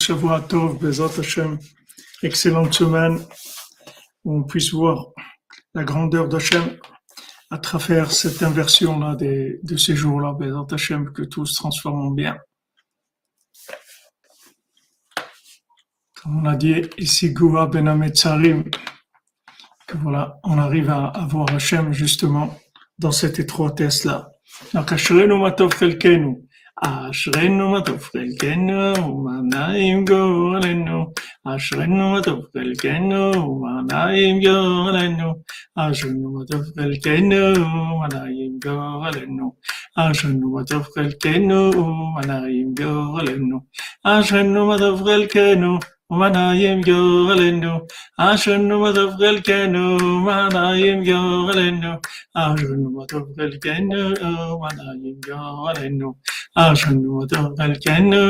Shavua Tov, Bezat Hashem, excellente semaine, où on puisse voir la grandeur d'Hachem à travers cette inversion-là de, ces jours-là, Bezat Hashem, que tout se transforme en bien. Comme on a dit ici, Goua Ben Ametzarim, que voilà, on arrive à, à voir Hachem justement dans cette étroitesse-là. Donc, Matov. אשרנו מה טוב חלקנו ומה נעים גורלנו אשרנו מה טוב חלקנו ומה נעים גורלנו אשרנו מה טוב חלקנו ומה נעים גורלנו אשרנו מה טוב חלקנו ומה נעים גורלנו אשרנו מה טוב חלקנו ومنايم جولنو عشان مدفغل كنو منايم جولنو عشان مدفغل كنو منايم جولنو عشان مدفغل كنو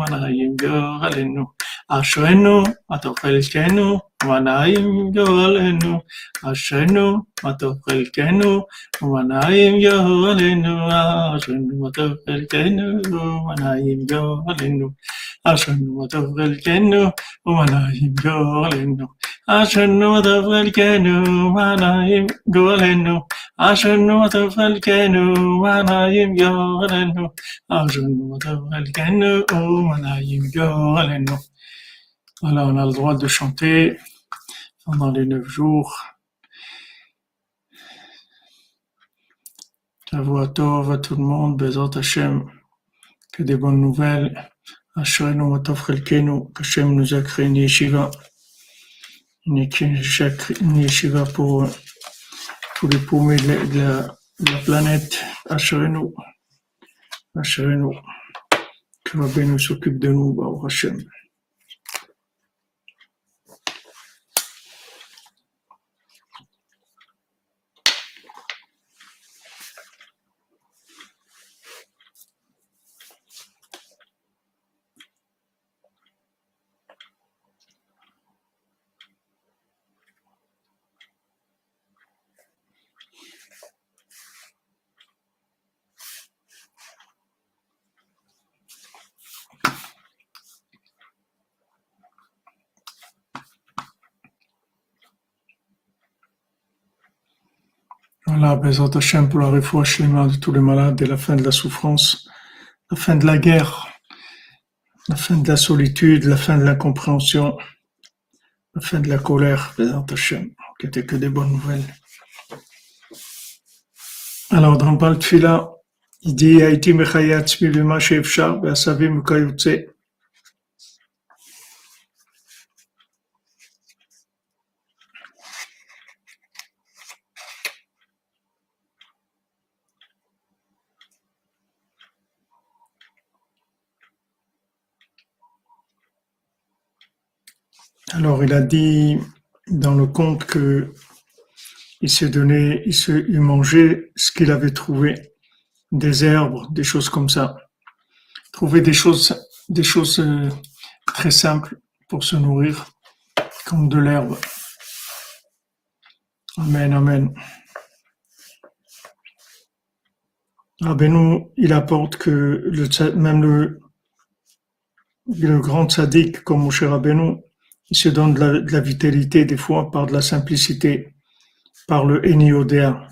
منايم جولنو عشان مدفغل كنو ونعيم جوالنا عشانو وطب خلقنا ونعيم جوالنا عشانو وطب خلقنا ونعيم جوالنا عشانو وطب خلقنا ونعيم جوالنا عشانو وطب خلقنا ونعيم جوالنا عشانو وطب خلقنا ونعيم جوالنا عشانو وطب خلقنا ونعيم جوالنا Voilà, on a le droit de chanter pendant les neuf jours. Shavua Tov à tout le monde, Bezat Hashem, que des bonnes nouvelles. Ashrenu Matov Chelkenu, qu'Hachem nous a créé une yeshiva, une yeshiva pour les paumés de la, de de la planète. Que Rabbeinu s'occupe de nous, Baruch Hashem. Voilà, Bezat Hashem pour la shlema de tous les malades et la fin de la souffrance, la fin de la guerre, la fin de la solitude, la fin de l'incompréhension, la fin de la colère, Hashem, qui n'était que des bonnes nouvelles. Alors, dans le Baal Tfila, il dit Haïti mechaya atzmi bima she'efshar ve'asavim Alors, il a dit dans le conte que il s'est donné, il s'est il mangeait ce qu'il avait trouvé, des herbes, des choses comme ça. Trouver des choses, des choses euh, très simples pour se nourrir, comme de l'herbe. Amen, amen. Rabbeinu, il apporte que même le, grand tzaddik comme Moshe Rabbeinu, qui se donne de la, vitalité des fois par de la simplicité, par le Eniodéa.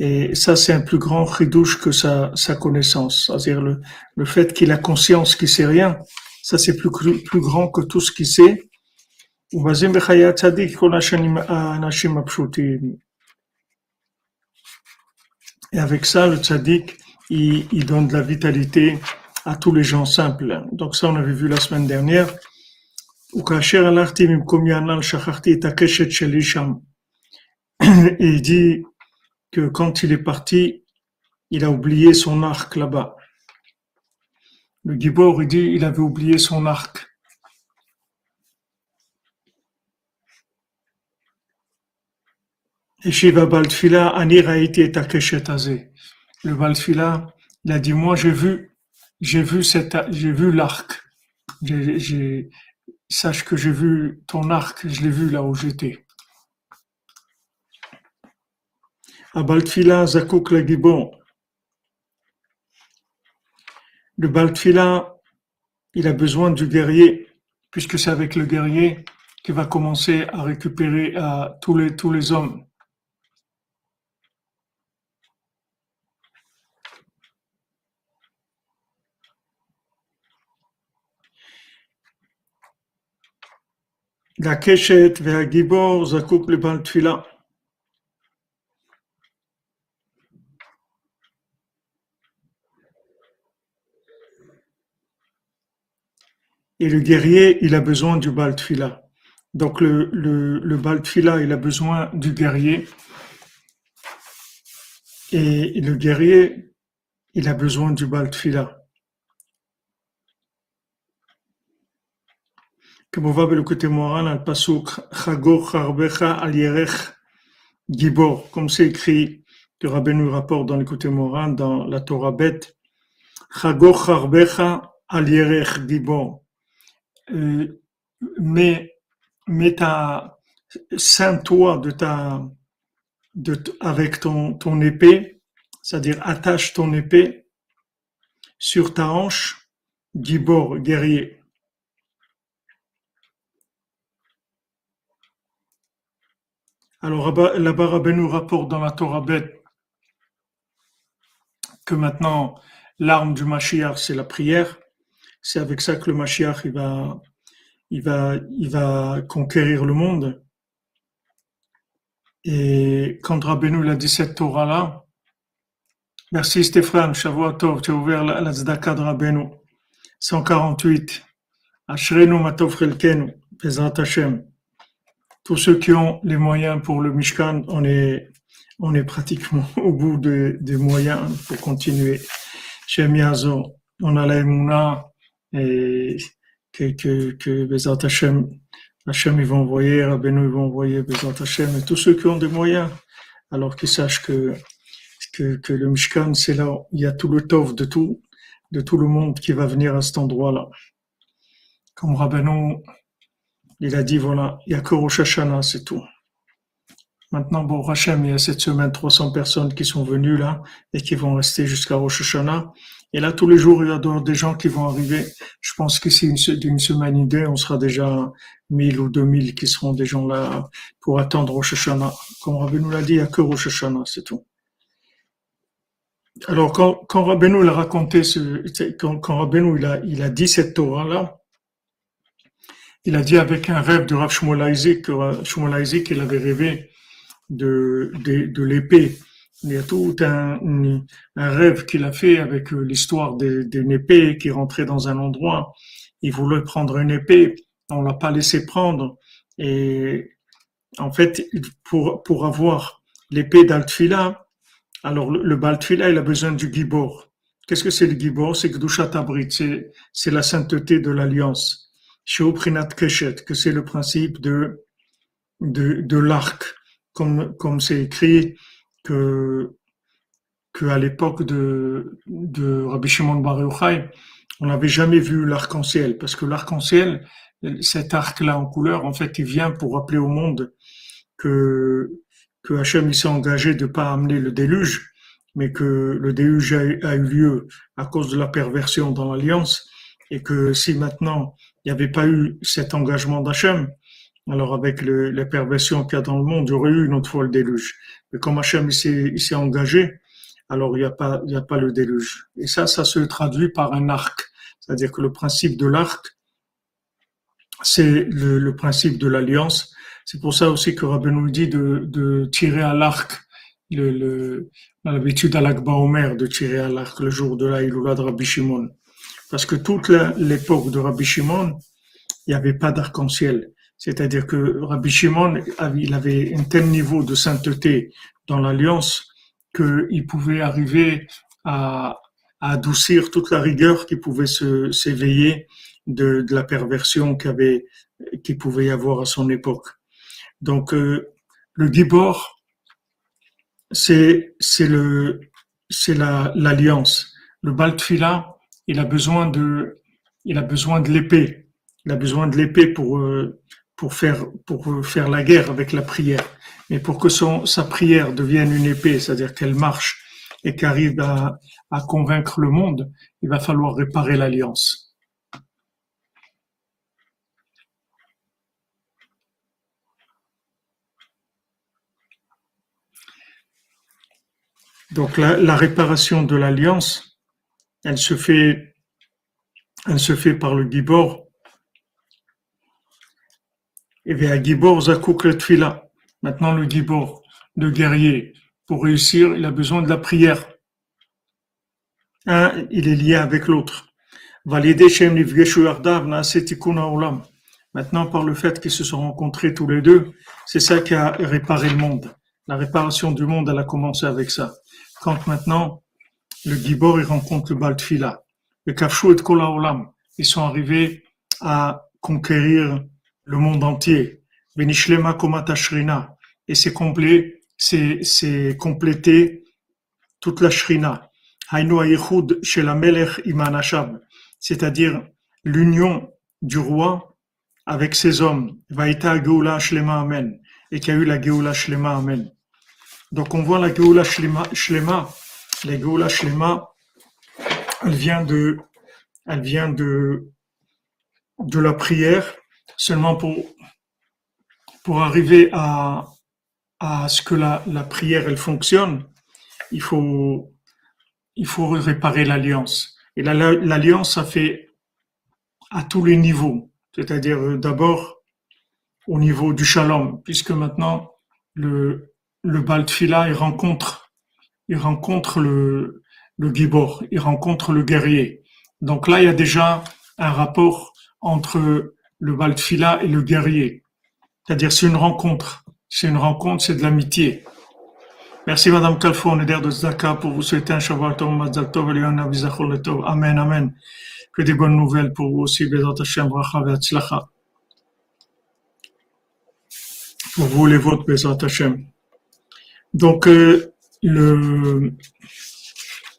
Et ça, c'est un plus grand ridouche que sa, connaissance. C'est-à-dire le, fait qu'il a conscience qu'il sait rien, ça c'est plus, grand que tout ce qu'il sait. Ah, Et avec ça, le tzaddik, il donne de la vitalité à tous les gens simples. Donc ça, on avait vu la semaine dernière. וכאשר הלכתי ממקומי הנ"ל, שכחתי את הקשת שלי שם. Et il dit que quand il est parti, il a oublié son arc là-bas. Le Gibor, il dit, il avait oublié son arc. Et Shiva Baltfila, Ani Raïti et Takeshet Azé. Le Baltfila, il a dit, moi j'ai vu, j'ai vu cette, j'ai vu l'arc. J'ai, j'ai- sache que j'ai vu ton arc, je l'ai vu là où j'étais. Le Baltfila, il a besoin du guerrier puisque c'est avec le guerrier qu'il va commencer à récupérer à tous les hommes. La Keshet Gibor Zakouk le Baltfila. Et le guerrier, il a besoin du Baltfila. Donc le, le, le Baltfila, il a besoin du guerrier. Et le guerrier, il a besoin du Baltfila. כמובן בלוקותי מוהר"ן על פסוק חגור חרבך al yerech gibor, comme c'est écrit que Rabbeinu rapporte dans l'écouté Moran, dans la Torah bête, Chagor charbecha al yerech gibor. Euh, mets, mets ta, ceins-toi de ta, de, avec ton, ton épée, c'est-à-dire attache ton épée sur ta hanche, gibor, guerrier. Alors là-bas, Rabbi nous rapporte dans la Torah bête que maintenant l'arme du Mashiach c'est la prière. C'est avec ça que le Mashiach il va, il va, il va conquérir le monde. Et quand Rabbeinu a dit cette Torah là, merci Stéphane, Shavuot tu as ouvert la, la Zdaka de Rabbeinu. 148. Ashrenu matov chelkenu, Bezrat Hashem tous ceux qui ont les moyens pour le Mishkan, on est, on est pratiquement au bout des moyens pour continuer. Chez Miazo, on a la et que, que, que Bezat Hashem, Hashem ils vont envoyer, Rabbeinu ils vont envoyer Bezat Hashem, et tous ceux qui ont des moyens, alors qu'ils sachent que, que, le Mishkan, c'est là, il y a tout le tov de tout, de tout le monde qui va venir à cet endroit-là. Comme Rabbeinu, il a dit voilà, il n'y a que Rosh Hashanah, c'est tout. Maintenant, bon, Hachem, il y a cette semaine 300 personnes qui sont venues là et qui vont rester jusqu'à Rosh Hashanah. Et là, tous les jours, il y a des gens qui vont arriver. Je pense que c'est d'une semaine idée, on sera déjà 1000 ou 2000 qui seront des gens là pour attendre Rosh Hashanah. Comme Rabbi nous l'a dit, il n'y a que Rosh Hashanah, c'est tout. Alors, quand, quand Rabbeinu a raconté ce, quand, quand il a, il a dit cette Torah-là, il a dit avec un rêve de Rav Shmuel que qu'il avait rêvé de, de, l'épée. Il y a tout un, un rêve qu'il a fait avec euh, l'histoire d'une épée qui rentrait dans un endroit. Il voulait prendre une épée, on l'a pas laissé prendre. Et en fait, pour, pour avoir l'épée d'Altfila, alors le, le il a besoin du gibor. Qu'est-ce que c'est le gibor? C'est Gdushat Abrit, c'est la sainteté de l'alliance que c'est le principe de, de, l'arc, comme, comme c'est écrit que, que à l'époque de, de Rabbi Shimon Bar Yochai, on n'avait jamais vu l'arc-en-ciel, parce que l'arc-en-ciel, cet arc-là en couleur, en fait, il vient pour rappeler au monde que, que Hachem s'est engagé de pas amener le déluge, mais que le déluge a eu lieu à cause de la perversion dans l'alliance, et que si maintenant n'y avait pas eu cet engagement d'Hachem, alors avec le, perversions qu'il y a dans le monde, il y aurait eu une autre fois le déluge. Mais comme Hachem s'est engagé, alors il n'y a pas le déluge. Et ça, ça se traduit par un arc, c'est-à-dire que le principe de l'arc, c'est le, principe de l'alliance. C'est pour ça aussi que Rabbi nous dit de, tirer à l'arc. L'habitude à l'Akba Omer de tirer à l'arc le jour de la Iloula de Rabbi Shimon. Parce que toute l'époque de Rabbi Shimon, il n'y avait pas d'arc-en-ciel. C'est-à-dire que Rabbi Shimon, il avait un tel niveau de sainteté dans l'alliance qu'il pouvait arriver à, adoucir toute la rigueur qui pouvait s'éveiller de, la perversion qu'il qui pouvait y avoir à son époque. Donc, euh, le Gibor, c'est c'est le l'alliance. le Baltfila, il a besoin de, l'épée. Il a besoin de l'épée pour, euh, euh, faire, la guerre avec la prière. Mais pour que sa prière devienne une épée, c'est-à-dire qu'elle marche et qu'arrive à, à convaincre le monde, il va falloir réparer l'alliance. Donc la, réparation de l'alliance, elle se fait, elle se fait par le gibor. Et bien gibor zakouk le tfila. Maintenant le gibor, le guerrier, pour réussir, il a besoin de la prière. Un, il est lié avec l'autre. Maintenant, par le fait qu'ils se sont rencontrés tous les deux, c'est ça qui a réparé le monde. La réparation du monde, elle a commencé avec ça. Quand maintenant, le Gibor, il rencontre le Baltfila, le Kafshu et Kola Olam, ils sont arrivés à conquérir le monde entier. Benishlema Komata Shrina. Et c'est complet, c'est complété toute la Shrina. Chez la. C'est-à-dire l'union du roi avec ses hommes. Vaïta Geoula Shlema Amen. Et qu'il a eu la Geoula Shlema Amen. Donc on voit la Geoula Shlema, la Geoula Shlema, elle vient de, elle vient de, de la prière, seulement pour, pour arriver à, à ce que la, la prière elle fonctionne, il faut, il faut réparer l'alliance. Et l'alliance, ça fait à tous les niveaux, c'est-à-dire euh, d'abord au niveau du shalom, puisque maintenant le, le Baltfila, il rencontre, il rencontre le, le Gibor, il rencontre le guerrier. Donc là, il y a déjà un rapport entre le Baltfila et le guerrier. C'est-à-dire, c'est une rencontre. C'est une rencontre, c'est de l'amitié. Merci Madame Kalfo, on est d'air de Zaka pour vous souhaiter un Shabbat Tov, Mazal Tov, Tov. Amen, Amen. Que des bonnes nouvelles pour vous aussi, Bezat Hashem, Bracha Ve'atzlacha. Pour vous, les vôtres, Bezat Hashem. Donc, euh, le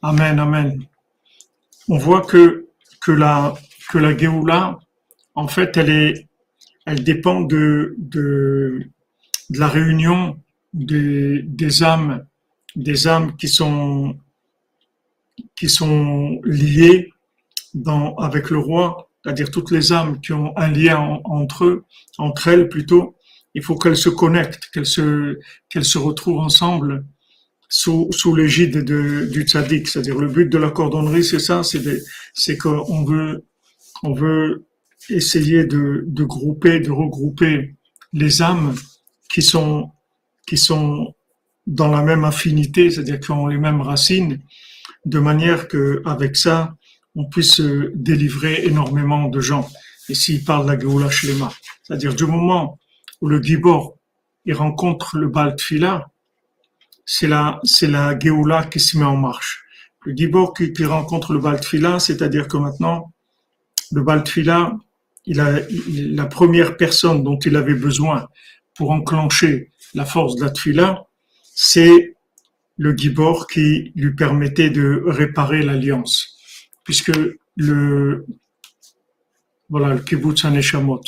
Amen, Amen. On voit que la que la Géoula, en fait, elle est, dépend de la réunion des, âmes, des âmes qui sont liées avec le roi, c'est-à-dire toutes les âmes qui ont un lien entre entre elles plutôt, il faut qu'elles se connectent, qu'elles se, qu'elles se retrouvent ensemble sous, sous l'égide du tzaddik. C'est-à-dire le but de la cordonnerie, c'est ça, c'est, c'est qu'on veut, on veut essayer de, de grouper, de regrouper les âmes qui sont, qui sont dans la même affinité, c'est-à-dire qui ont les mêmes racines, de manière que avec ça, on puisse délivrer énormément de gens. Ici, il parle de la Shlema. C'est-à-dire du moment où le Gibor il rencontre le Baltfila, c'est la, c'est la Géoula qui se met en marche. Le Gibor qui, rencontre le Baltfila, c'est-à-dire que maintenant, le Baltfila, la première personne dont il avait besoin pour enclencher la force de la Tfila, c'est le Gibor qui lui permettait de réparer l'alliance. Puisque le, voilà, le kibbutz Aneshamot,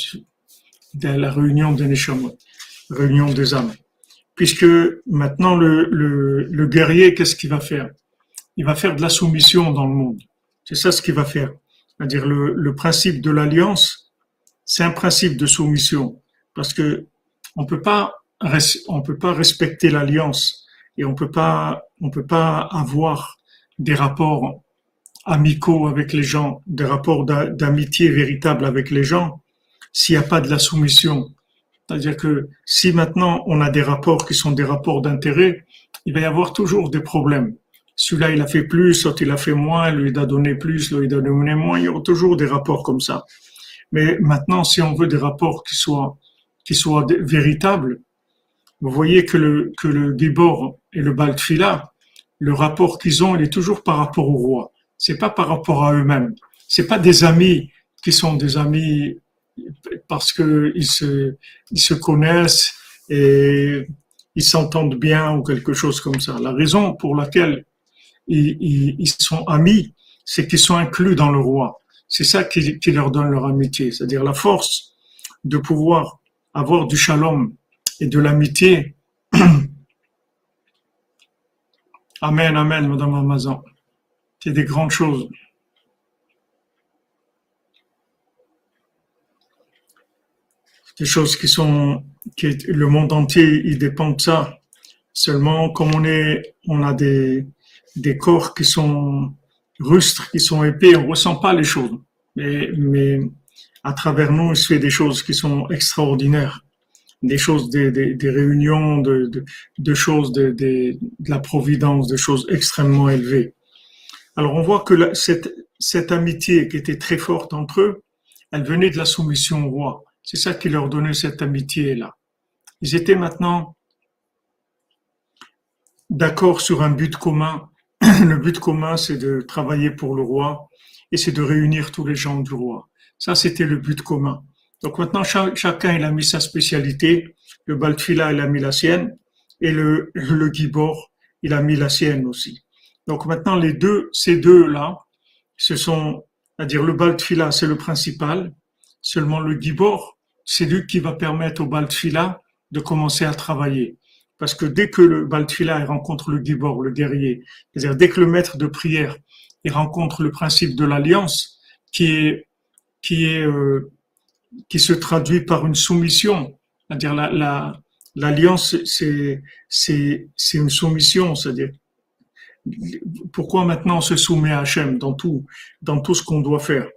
de la réunion des Neshamot, réunion des âmes. Puisque maintenant le, le, le guerrier, qu'est-ce qu'il va faire? Il va faire de la soumission dans le monde. C'est ça ce qu'il va faire. C'est-à-dire le, le principe de l'alliance, c'est un principe de soumission. Parce que on peut pas, on peut pas respecter l'alliance et on peut pas, on peut pas avoir des rapports amicaux avec les gens, des rapports d'amitié véritables avec les gens s'il n'y a pas de la soumission. C'est-à-dire que si maintenant on a des rapports qui sont des rapports d'intérêt, il va y avoir toujours des problèmes. Celui-là, il a fait plus, l'autre, il a fait moins, lui, il a donné plus, lui, il a donné moins. Il y aura toujours des rapports comme ça. Mais maintenant, si on veut des rapports qui soient, véritables, vous voyez que le, que le Gibor et le Baltfila, le rapport qu'ils ont, il est toujours par rapport au roi. C'est pas par rapport à eux-mêmes. C'est pas des amis qui sont des amis parce se, ils se connaissent et ils s'entendent bien ou quelque chose comme ça. La raison pour laquelle ils, sont amis, c'est qu'ils sont inclus dans le roi. C'est ça qui, qui leur donne leur amitié, c'est-à-dire la force de pouvoir avoir du shalom et de l'amitié. amen, amen, Madame Amazon. C'est des grandes choses. Des choses qui sont, qui le monde entier, il dépend de ça. Seulement, comme on est, on a des, des corps qui sont rustres, qui sont épais, on ressent pas les choses. Mais, mais à travers nous, il se fait des choses qui sont extraordinaires. Des choses, des, des, des réunions, de, de, de choses, de, de, la providence, des choses extrêmement élevées. Alors on voit que la, cette, cette amitié qui était très forte entre eux, elle venait de la soumission au roi. C'est ça qui leur donnait cette amitié-là. Ils étaient maintenant d'accord sur un but commun. Le but commun, c'est de travailler pour le roi et c'est de réunir tous les gens du roi. Ça, c'était le but commun. Donc maintenant, chacun, il a mis sa spécialité. Le Baltfila, il a mis la sienne. Et le, le Gibor, il a mis la sienne aussi. Donc maintenant, les deux, ces deux-là, ce sont, c'est-à-dire le Baltfila, c'est le principal. Seulement le Gibor, c'est lui qui va permettre au Baltfila de commencer à travailler. Parce que dès que le Baltfila rencontre le Gibor, le guerrier, c'est-à-dire dès que le maître de prière il rencontre le principe de l'alliance, qui est qui est euh, qui se traduit par une soumission, c'est-à-dire la, la l'alliance c'est c'est c'est une soumission, c'est-à-dire pourquoi maintenant on se soumet à Hachem dans tout dans tout ce qu'on doit faire?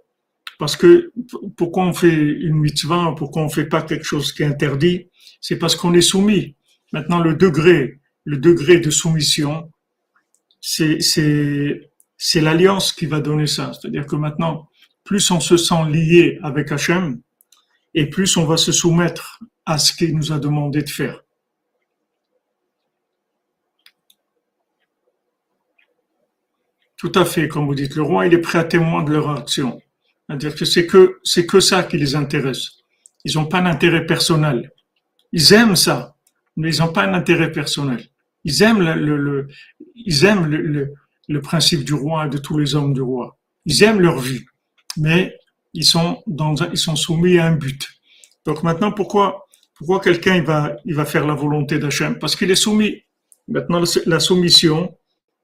Parce que pourquoi on fait une mitzvah, pourquoi on fait pas quelque chose qui est interdit? C'est parce qu'on est soumis. Maintenant le degré le degré de soumission, c'est c'est c'est l'alliance qui va donner ça. C'est-à-dire que maintenant, plus on se sent lié avec Hachem, et plus on va se soumettre à ce qu'il nous a demandé de faire. Tout à fait, comme vous dites, le roi, il est prêt à témoin de leur action. C'est que, c'est que ça qui les intéresse. Ils n'ont pas d'intérêt personnel. Ils aiment ça, mais ils n'ont pas d'intérêt personnel. Ils aiment le, le, ils aiment le, le principe du roi et de tous les hommes du roi. Ils aiment leur vie, mais ils sont, dans ils sont soumis à un but. Donc maintenant, pourquoi, pourquoi quelqu'un il va, il va faire la volonté d'Hachem? Parce qu'il est soumis. Maintenant, la soumission,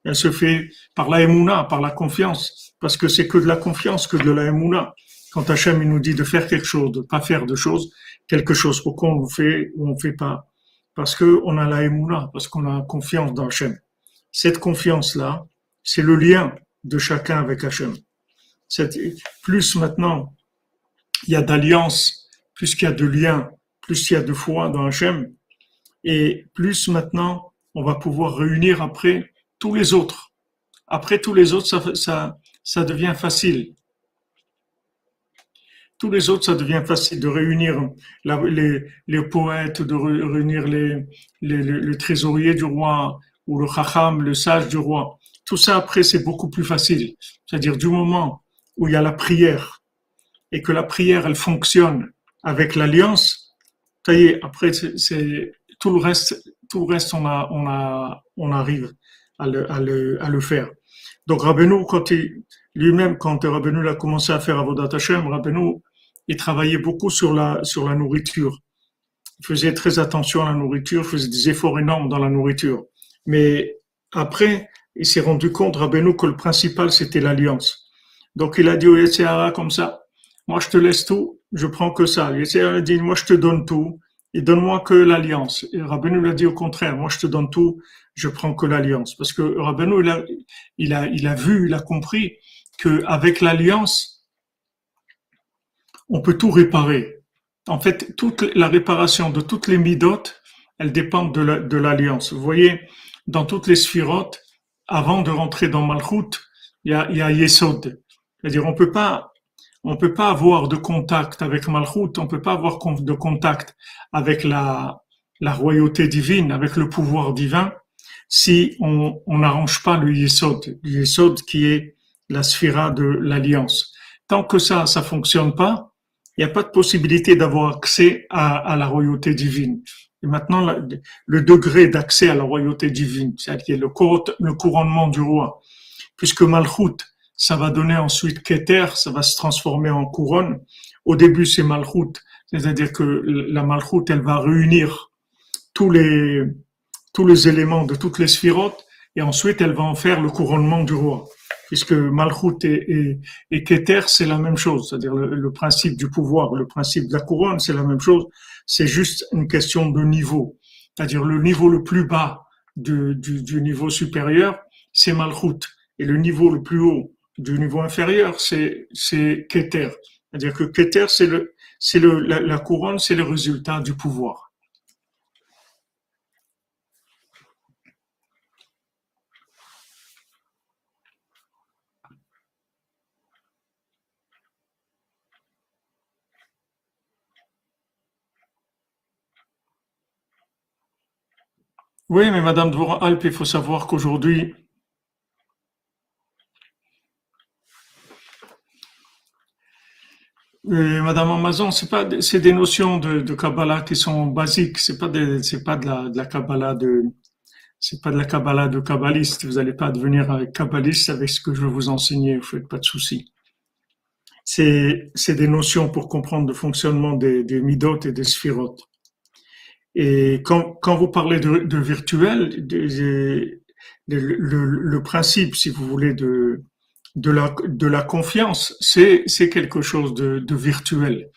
elle se fait par la émouna, par la confiance, parce que c'est que de la confiance que de la émouna. Quand Hachem il nous dit de faire quelque chose, de pas faire de choses, quelque chose, pourquoi on le fait ou on fait pas Parce que on a la émouna, parce qu'on a confiance dans Hachem. Cette confiance-là, c'est le lien de chacun avec Hachem. Plus maintenant il y a d'alliance, plus qu'il y a de lien, plus il y a de foi dans Hachem, et plus maintenant on va pouvoir réunir après tous les autres. Après tous les autres, ça, ça, ça devient facile. Tous les autres, ça devient facile de réunir les, les, poètes, de réunir les, les, le trésorier du roi ou le chacham, le sage du roi. Tout ça après, c'est beaucoup plus facile. C'est-à-dire du moment où il y a la prière et que la prière, elle fonctionne avec l'alliance, ça y est, après, c'est tout le reste, tout le reste, on a, on a, on arrive à le, à le, à le faire. Donc Rabbeinu, quand il, lui-même, quand Rabbeinu a commencé à faire Avodat Hashem, Rabbeinu, il travaillait beaucoup sur la, sur la nourriture. Il faisait très attention à la nourriture, faisait des efforts énormes dans la nourriture. Mais après, il s'est rendu compte, Rabbeinu, que le principal, c'était l'alliance. Donc, il a dit au Yetzirah comme ça, moi, je te laisse tout, je prends que ça. Le a dit, moi, je te donne tout, et donne-moi que l'alliance. Et Rabbeinu l'a dit au contraire, moi, je te donne tout, je prends que l'alliance. Parce que Rabbeinu, il a, il a, il a vu, il a compris qu'avec l'alliance, on peut tout réparer. En fait, toute la réparation de toutes les midotes, elles dépendent de l'alliance. Vous voyez, dans toutes les sphirotes, avant de rentrer dans Malchut, il y a, il y a Yesod. C'est-à-dire, on peut pas, on peut pas avoir de contact avec Malchut, on peut pas avoir de contact avec la, royauté divine, avec le pouvoir divin, si on n'arrange pas le Yesod, le Yesod qui est la sphira de l'alliance. Tant que ça, ça fonctionne pas, il n'y a pas de possibilité d'avoir accès à, à, la royauté divine. Et maintenant, le degré d'accès à la royauté divine, c'est-à-dire le, le couronnement du roi, puisque Malchut, ça va donner ensuite Keter, ça va se transformer en couronne. Au début, c'est Malchut, c'est-à-dire que la Malchut, elle va réunir tous les, tous les éléments de toutes les sphirotes, et ensuite, elle va en faire le couronnement du roi. Puisque Malchut et, et, Keter, c'est la même chose, c'est-à-dire le, le principe du pouvoir, le principe de la couronne, c'est la même chose c'est juste une question de niveau. C'est-à-dire le niveau le plus bas du, du, du, niveau supérieur, c'est Malchut. Et le niveau le plus haut du niveau inférieur, c'est, c'est Keter. C'est-à-dire que Keter, c'est le, c'est le, la couronne, c'est le résultat du pouvoir. Oui, mais Madame Dvorah-Alp, il faut savoir qu'aujourd'hui, Madame Amazon, c'est pas, c'est des notions de, de Kabbalah qui sont basiques. C'est pas des, c'est pas de la, de la Kabbalah de, c'est pas de la Kabbalah de kabbaliste. Vous n'allez pas devenir kabbaliste avec ce que je vais vous enseigner. Vous faites pas de soucis. C'est, c'est des notions pour comprendre le fonctionnement des, des midot et des sphirotes. Et quand, quand vous parlez de, de virtuel, de, le, le, principe, si vous voulez, de, de, la, de la confiance, c'est, quelque chose de, de virtuel.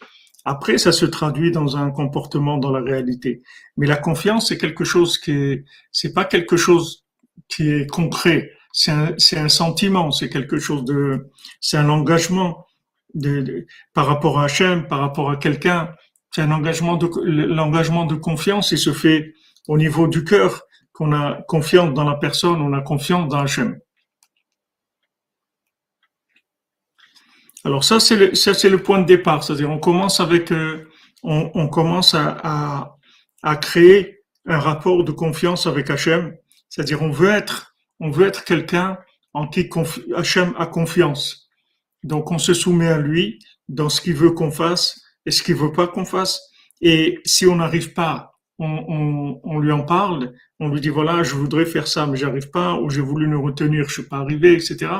Après, ça se traduit dans un comportement dans la réalité. Mais la confiance, c'est quelque chose qui est, c'est pas quelque chose qui est concret. C'est un, un sentiment, c'est quelque chose de, c'est un engagement de, par rapport à Hachem, par rapport à quelqu'un. C'est un engagement de l'engagement de confiance. Il se fait au niveau du cœur qu'on a confiance dans la personne, on a confiance dans Hachem. Alors ça c'est le ça c'est le point de départ, c'est-à-dire on commence avec euh, on, on, commence à, à, à, créer un rapport de confiance avec Hachem, c'est-à-dire on veut être on veut être quelqu'un en qui Hachem a confiance. Donc on se soumet à lui dans ce qu'il veut qu'on fasse et ce qu'il veut pas qu'on fasse. Et si on n'arrive pas, on, on, lui en parle, on lui dit voilà, je voudrais faire ça, mais j'arrive pas, ou j'ai voulu nous retenir, je suis pas arrivé, etc.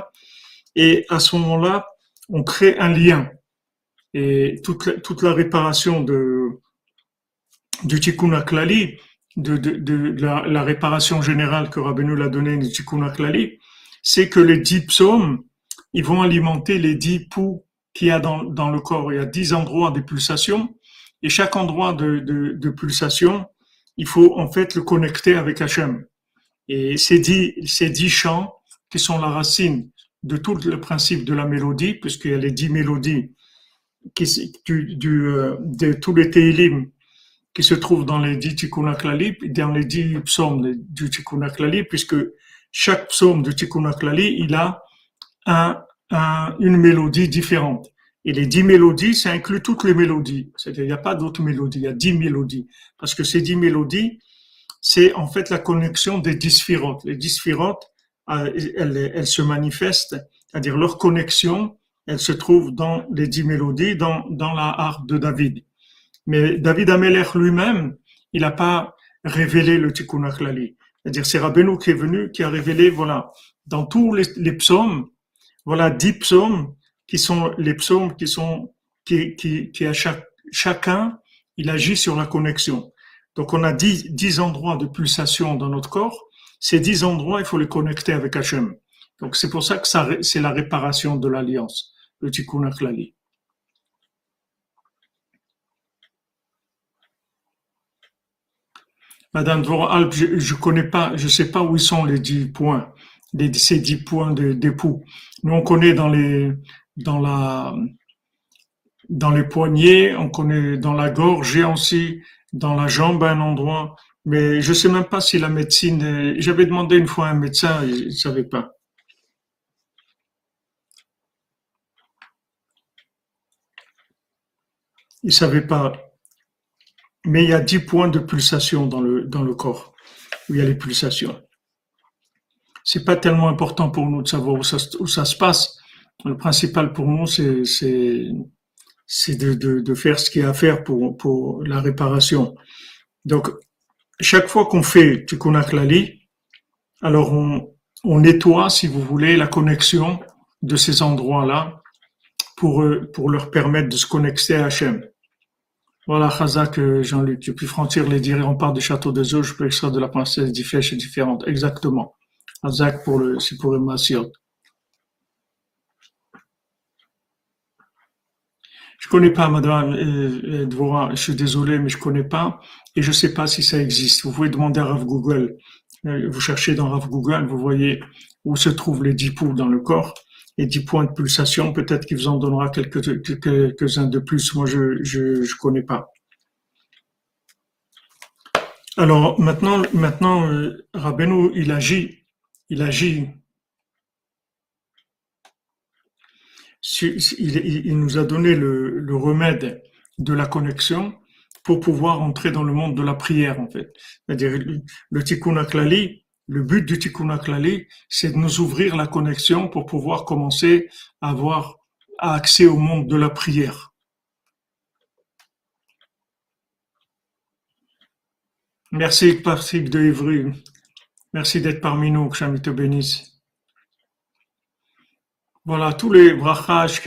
Et à ce moment-là, on crée un lien. Et toute la, toute la réparation de, du Tikkun Aklali, de, de, de la, réparation générale que Rabbeinu l'a donné du Tikkun Aklali, c'est que les dix psaumes, ils vont alimenter les dix poux qu'il y a dans, dans le corps. Il y a dix endroits de pulsation et chaque endroit de, de, de, pulsation, il faut en fait le connecter avec Hachem. Et ces dix, ces dix chants qui sont la racine de tout le principe de la mélodie, puisqu'il y a les dix mélodies qui, du, du, euh, de tous les Teilim qui se trouvent dans les dix Tikkun dans les dix psaumes du Tikkun puisque chaque psaume du Tikkun il a un, une mélodie différente. Et les dix mélodies, ça inclut toutes les mélodies. C'est-à-dire, il n'y a pas d'autres mélodies, il y a dix mélodies. Parce que ces dix mélodies, c'est en fait la connexion des dix sphirotes. Les dix sphirotes, elles, elles se manifestent, c'est-à-dire leur connexion, elle se trouve dans les dix mélodies, dans, dans la harpe de David. Mais David Ameler lui-même, il n'a pas révélé le Tikkun Akhlali. C'est-à-dire, c'est Rabbeinu qui est venu, qui a révélé, voilà, dans tous les, les psaumes, voilà dix psaumes qui sont les psaumes qui sont qui, qui, qui à chaque, chacun il agit sur la connexion. Donc on a dix, dix endroits de pulsation dans notre corps. Ces dix endroits, il faut les connecter avec Hachem. Donc c'est pour ça que c'est la réparation de l'alliance, le Tikkun Akhlali. Madame Dvorah Alp, je, je connais pas, je sais pas où sont les dix points ces dix points d'époux. Nous, on connaît dans les, dans la, dans les poignets, on connaît dans la gorge et aussi dans la jambe un endroit. Mais je sais même pas si la médecine, j'avais demandé une fois à un médecin, il ne savait pas. Il savait pas. Mais il y a dix points de pulsation dans le, dans le corps, où il y a les pulsations c'est pas tellement important pour nous de savoir où ça, où ça se passe. Le principal pour nous, c'est c'est de, de, de, faire ce qu'il y a à faire pour, pour la réparation. Donc, chaque fois qu'on fait Tikkun Akhlali, alors on, nettoie, si vous voulez, la connexion de ces endroits-là pour, pour leur permettre de se connecter à Hachem. Voilà, Chazak, euh, Jean-Luc. Depuis franchir les on part du château des eaux, je peux extraire de la princesse des flèches différentes. Exactement. Azak pour le, c'est pour le Masiot. Je connais pas, madame euh, Dvora, je suis désolé, mais je connais pas, et je sais pas si ça existe. Vous pouvez demander à Rav Google. Euh, vous cherchez dans Rav Google, vous voyez où se trouvent les dix poux dans le corps, et dix points de pulsation. Peut-être qu'il vous en donnera quelques, quelques-uns de plus. Moi, je, je connais pas. Alors maintenant, maintenant, euh, il agit, il agit. Il, nous a donné le, remède de la connexion pour pouvoir entrer dans le monde de la prière, en fait. C'est-à-dire, le tikkun aklali, le but du tikkun aklali, c'est de nous ouvrir la connexion pour pouvoir commencer à avoir accès au monde de la prière. Merci Patrick de Ivry. Merci d'être parmi nous, que Chami te bénisse. Voilà, tous les brachas,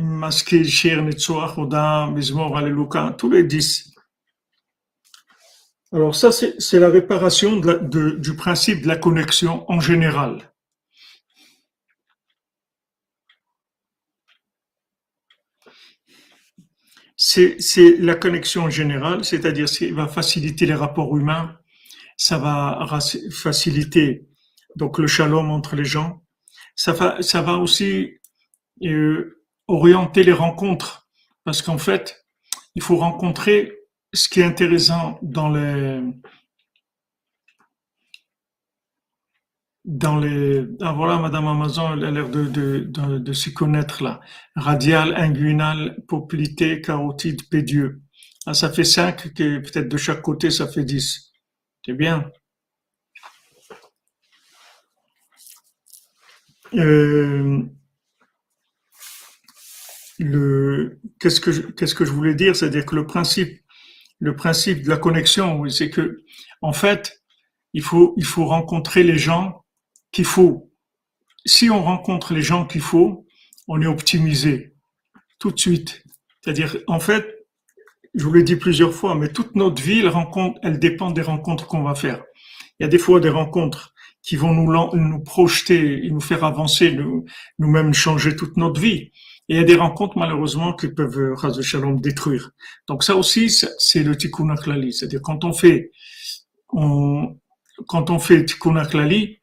Maskil, Shir, Netzoach, Oda, Mizmor, Alléluia, tous les dix. Alors ça, c'est la réparation du principe de la connexion en général. c'est la connexion générale, c'est-à-dire qu'il va faciliter les rapports humains, ça va faciliter donc le shalom entre les gens, ça va, ça va aussi euh, orienter les rencontres, parce qu'en fait, il faut rencontrer ce qui est intéressant dans les dans les ah voilà Madame Amazon elle a l'air de, de, s'y connaître là. Radial inguinal poplité carotide pédieux. Ah, ça fait cinq que peut-être de chaque côté ça fait dix. C'est bien. Euh, le qu'est-ce que je, qu'est-ce que je voulais dire? C'est-à-dire que le principe le principe de la connexion c'est que en fait il faut il faut rencontrer les gens qu'il faut. Si on rencontre les gens qu'il faut, on est optimisé tout de suite. C'est-à-dire, en fait, je vous l'ai dit plusieurs fois, mais toute notre vie, elle, rencontre, elle dépend des rencontres qu'on va faire. Il y a des fois des rencontres qui vont nous, nous projeter et nous faire avancer, nous, nous-mêmes changer toute notre vie. Et il y a des rencontres, malheureusement, qui peuvent, Raz Shalom, détruire. Donc ça aussi, c'est le tikkun aklali. C'est-à-dire, quand on fait, on, quand on fait tikkun aklali,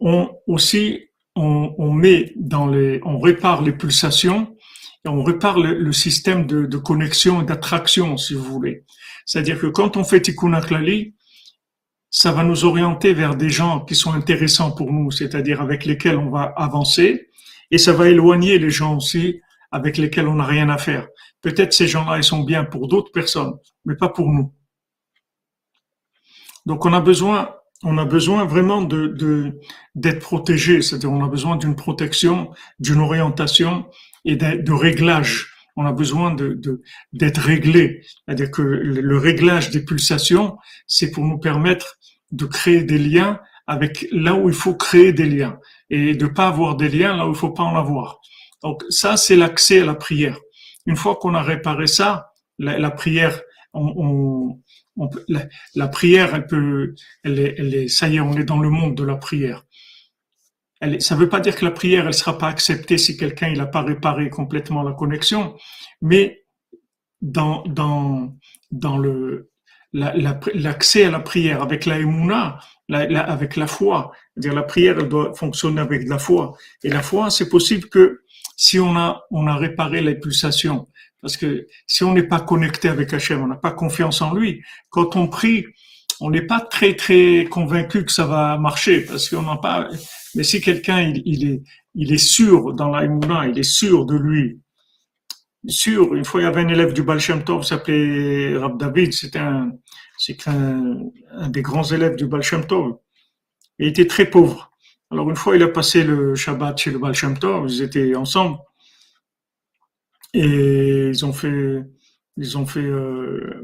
on aussi on, met dans les, on répare les pulsations et on répare le, système de, de, connexion et d'attraction, si vous voulez. C'est-à-dire que quand on fait Tikkun Aklali, ça va nous orienter vers des gens qui sont intéressants pour nous, c'est-à-dire avec lesquels on va avancer, et ça va éloigner les gens aussi avec lesquels on n'a rien à faire. Peut-être ces gens-là, ils sont bien pour d'autres personnes, mais pas pour nous. Donc on a besoin on a besoin vraiment de d'être protégé, c'est-à-dire on a besoin d'une protection, d'une orientation et de, réglage. On a besoin de d'être réglé, c'est-à-dire que le réglage des pulsations, c'est pour nous permettre de créer des liens avec là où il faut créer des liens et de pas avoir des liens là où il faut pas en avoir. Donc ça, c'est l'accès à la prière. Une fois qu'on a réparé ça, la, prière, on, la, prière, elle peut, elle est, elle est, ça y est, on est dans le monde de la prière. Elle, ça ne veut pas dire que la prière, elle sera pas acceptée si quelqu'un il n'a pas réparé complètement la connexion, mais dans dans dans le l'accès à la prière avec la émouna, avec la foi, dire la prière elle doit fonctionner avec de la foi. Et la foi, c'est possible que si on a on a réparé les pulsations, parce que si on n'est pas connecté avec Hachem, on n'a pas confiance en lui. Quand on prie, on n'est pas très très convaincu que ça va marcher parce qu'on n'a pas. Mais si quelqu'un il, est il est sûr dans la il est sûr de lui, sûr. Une fois il y avait un élève du Baal Shem Tov, s'appelait Rab David, c'était un c'est un, un, des grands élèves du Baal Shem Tov. Il était très pauvre. Alors une fois il a passé le Shabbat chez le Baal Shem Tov, ils étaient ensemble. Et ils ont fait, ils ont fait euh,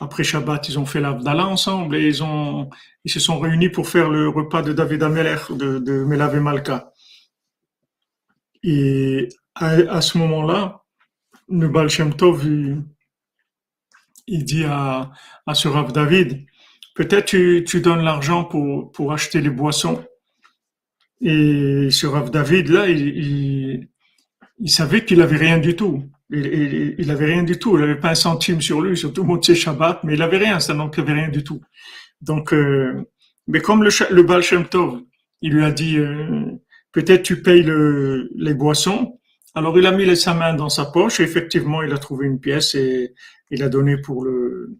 après Shabbat, ils ont fait l'Avdallah ensemble et ils ont, ils se sont réunis pour faire le repas de David Ameler de, de Melav et à, ce moment-là, le Baal Shem Tov, dit à, à ce Rav David, peut-être tu, tu donnes l'argent pour, pour acheter les boissons. Et ce Rav David, là, il, il, il savait qu'il avait rien du tout. Il, il, avait rien du tout. Il avait pas un centime sur lui, surtout Motsé Shabbat, mais il avait rien. Ça donc il avait rien du tout. Donc, euh, mais comme le, le Baal Shem Tov, il lui a dit, euh, peut-être tu payes le, les boissons. Alors il a mis sa main dans sa poche et effectivement il a trouvé une pièce et il a donné pour le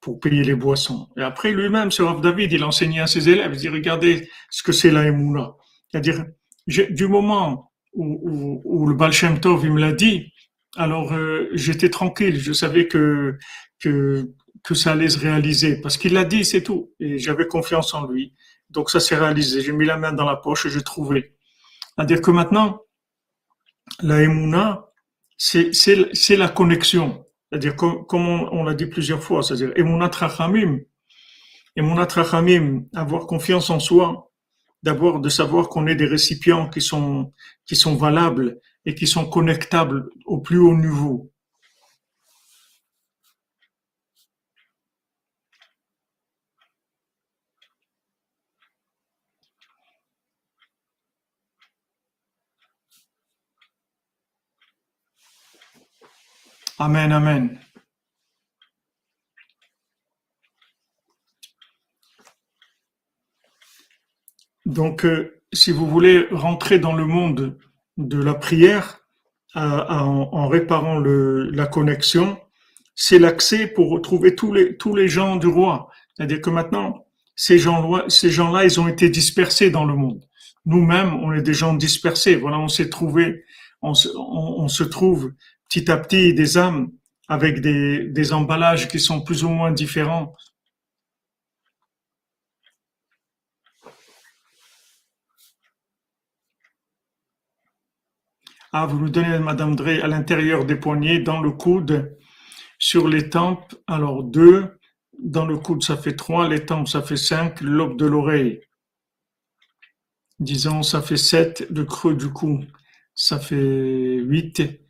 pour payer les boissons. Et après lui-même, Rav David, il enseignait à ses élèves, il dit regardez ce que c'est la Emouna. C'est-à-dire du moment où, où, le Baal Shem Tov il me l'a dit, alors euh, j'étais tranquille, je savais que que que ça allait se réaliser parce qu'il l'a dit, c'est tout. Et j'avais confiance en lui. Donc ça s'est réalisé. J'ai mis la main dans la poche et j'ai trouvé. C'est-à-dire que maintenant, la Emouna, c'est la connexion. C'est-à-dire, comme, on, l'a dit plusieurs fois, c'est-à-dire Emouna Trachamim. Emouna Trachamim, avoir confiance en soi, d'abord de savoir qu'on est des récipients qui sont, qui sont valables et qui sont connectables au plus haut niveau. Amen, amen. Donc, euh, si vous voulez rentrer dans le monde de la prière en, réparant la connexion, c'est l'accès pour retrouver tous les, tous les gens du roi. C'est-à-dire que maintenant, ces gens-là, ces gens-là, ils ont été dispersés dans le monde. Nous-mêmes, on est des gens dispersés. Voilà, on s'est trouvé, on se trouve petit à petit des âmes avec des, emballages qui sont plus ou moins différents. Ah, vous nous donnez, Madame Drey, à l'intérieur des poignets, dans le coude, sur les tempes, alors deux, dans le coude ça fait trois, les tempes ça fait cinq, le lobe de l'oreille, disons ça fait sept, le creux du cou ça fait huit,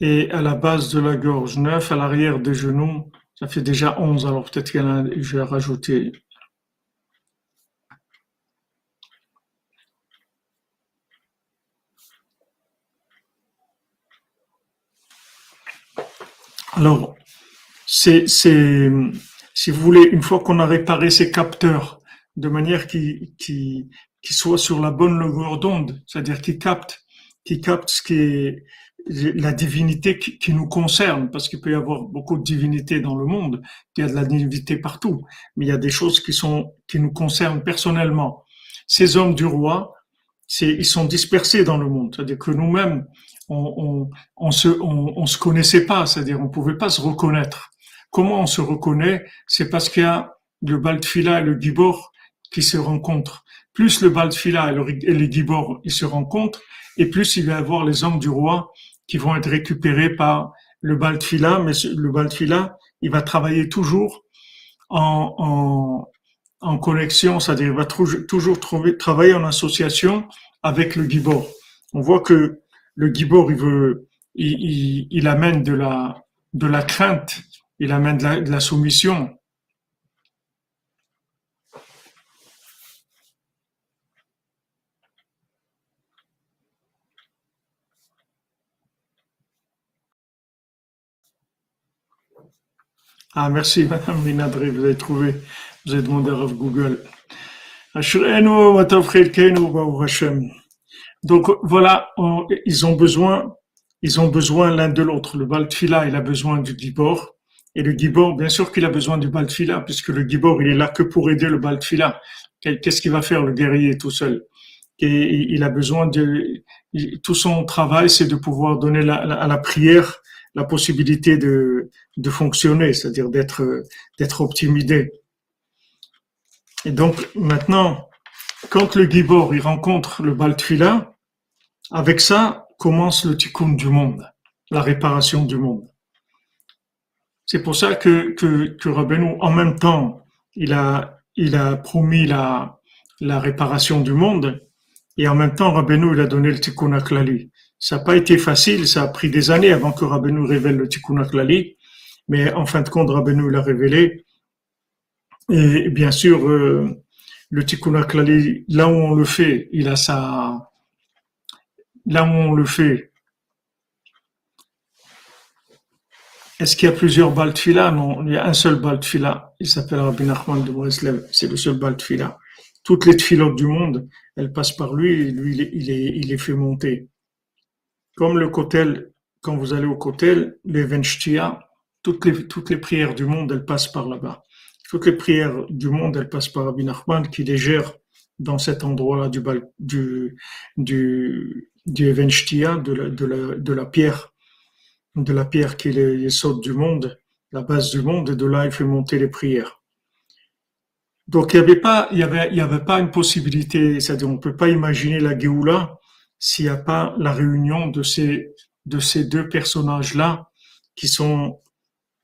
et à la base de la gorge, 9 à l'arrière des genoux, ça fait déjà 11, alors peut-être qu'il y en a, je vais rajouter. Alors, c'est, si vous voulez, une fois qu'on a réparé ces capteurs de manière qui, qui, qui soient sur la bonne longueur d'onde, c'est-à-dire qui captent, qui captent ce qui est, la divinité qui, nous concerne, parce qu'il peut y avoir beaucoup de divinités dans le monde, il y a de la divinité partout, mais il y a des choses qui sont qui nous concernent personnellement. Ces hommes du roi, ils sont dispersés dans le monde, c'est-à-dire que nous-mêmes on, on, on, se on, se connaissait pas, c'est-à-dire on pouvait pas se reconnaître. Comment on se reconnaît? C'est parce qu'il y a le Baltfila et le Gibor qui se rencontrent. Plus le Baltfila et le, et le Gibor ils se rencontrent, et plus il va y avoir les hommes du roi qui vont être récupérés par le Baltfila, mais le Baltfila, il va travailler toujours en, en, en connexion, c'est-à-dire il va toujours trouver, travailler en association avec le Gibor. On voit que le Gibor, il veut, il, il, il amène de la, de la crainte, il amène de la soumission, Ah, merci, Madame Minadri, vous avez trouvé, vous avez demandé à Google. Donc voilà, ils ont besoin, ils ont besoin l'un de l'autre. Le Baltfila, il a besoin du Gibor. Et le Gibor, bien sûr qu'il a besoin du Baltfila, puisque le Gibor, il est là que pour aider le Baltfila. Qu'est-ce qu'il va faire, le guerrier, tout seul? Et il a besoin de, tout son travail, c'est de pouvoir donner à la prière la possibilité de, de fonctionner, c'est-à-dire d'être d'être optimidé. Et donc maintenant, quand le Gibor il rencontre le Baltfila, avec ça commence le tikkun du monde, la réparation du monde. C'est pour ça que que, que Rabbeinu, en même temps, il a il a promis la la réparation du monde et en même temps Rabbeinu il a donné le tikkun aklali. Ça n'a pas été facile, ça a pris des années avant que Rabbeinu révèle le Tikkun Aklali, mais en fin de compte, Rabbeinu l'a révélé. Et bien sûr, euh, le Tikkun Aklali, là où on le fait, il a sa... Là où on le fait, est-ce qu'il y a plusieurs Baltfila Non, il y a un seul Baltfila. Il s'appelle Rabbi Nachman de Breslev. C'est le seul Baltfila. toutes les filotes du monde, elles passent par lui et lui, il il les fait monter. Comme le kotel, quand vous allez au kotel, les Venchtia, toutes les, toutes les prières du monde, elles passent par là-bas. Toutes les prières du monde, elles passent par Rabbi Nachman qui les gère dans cet endroit-là du, du, du, du de la, de, la, de la pierre, de la pierre qui est les sautes du monde, la base du monde, et de là, il fait monter les prières. Donc, il n'y avait pas, il y avait, il y avait pas une possibilité, c'est-à-dire, on peut pas imaginer la Géoula s'il n'y a pas la réunion de ces, de ces deux personnages-là qui sont,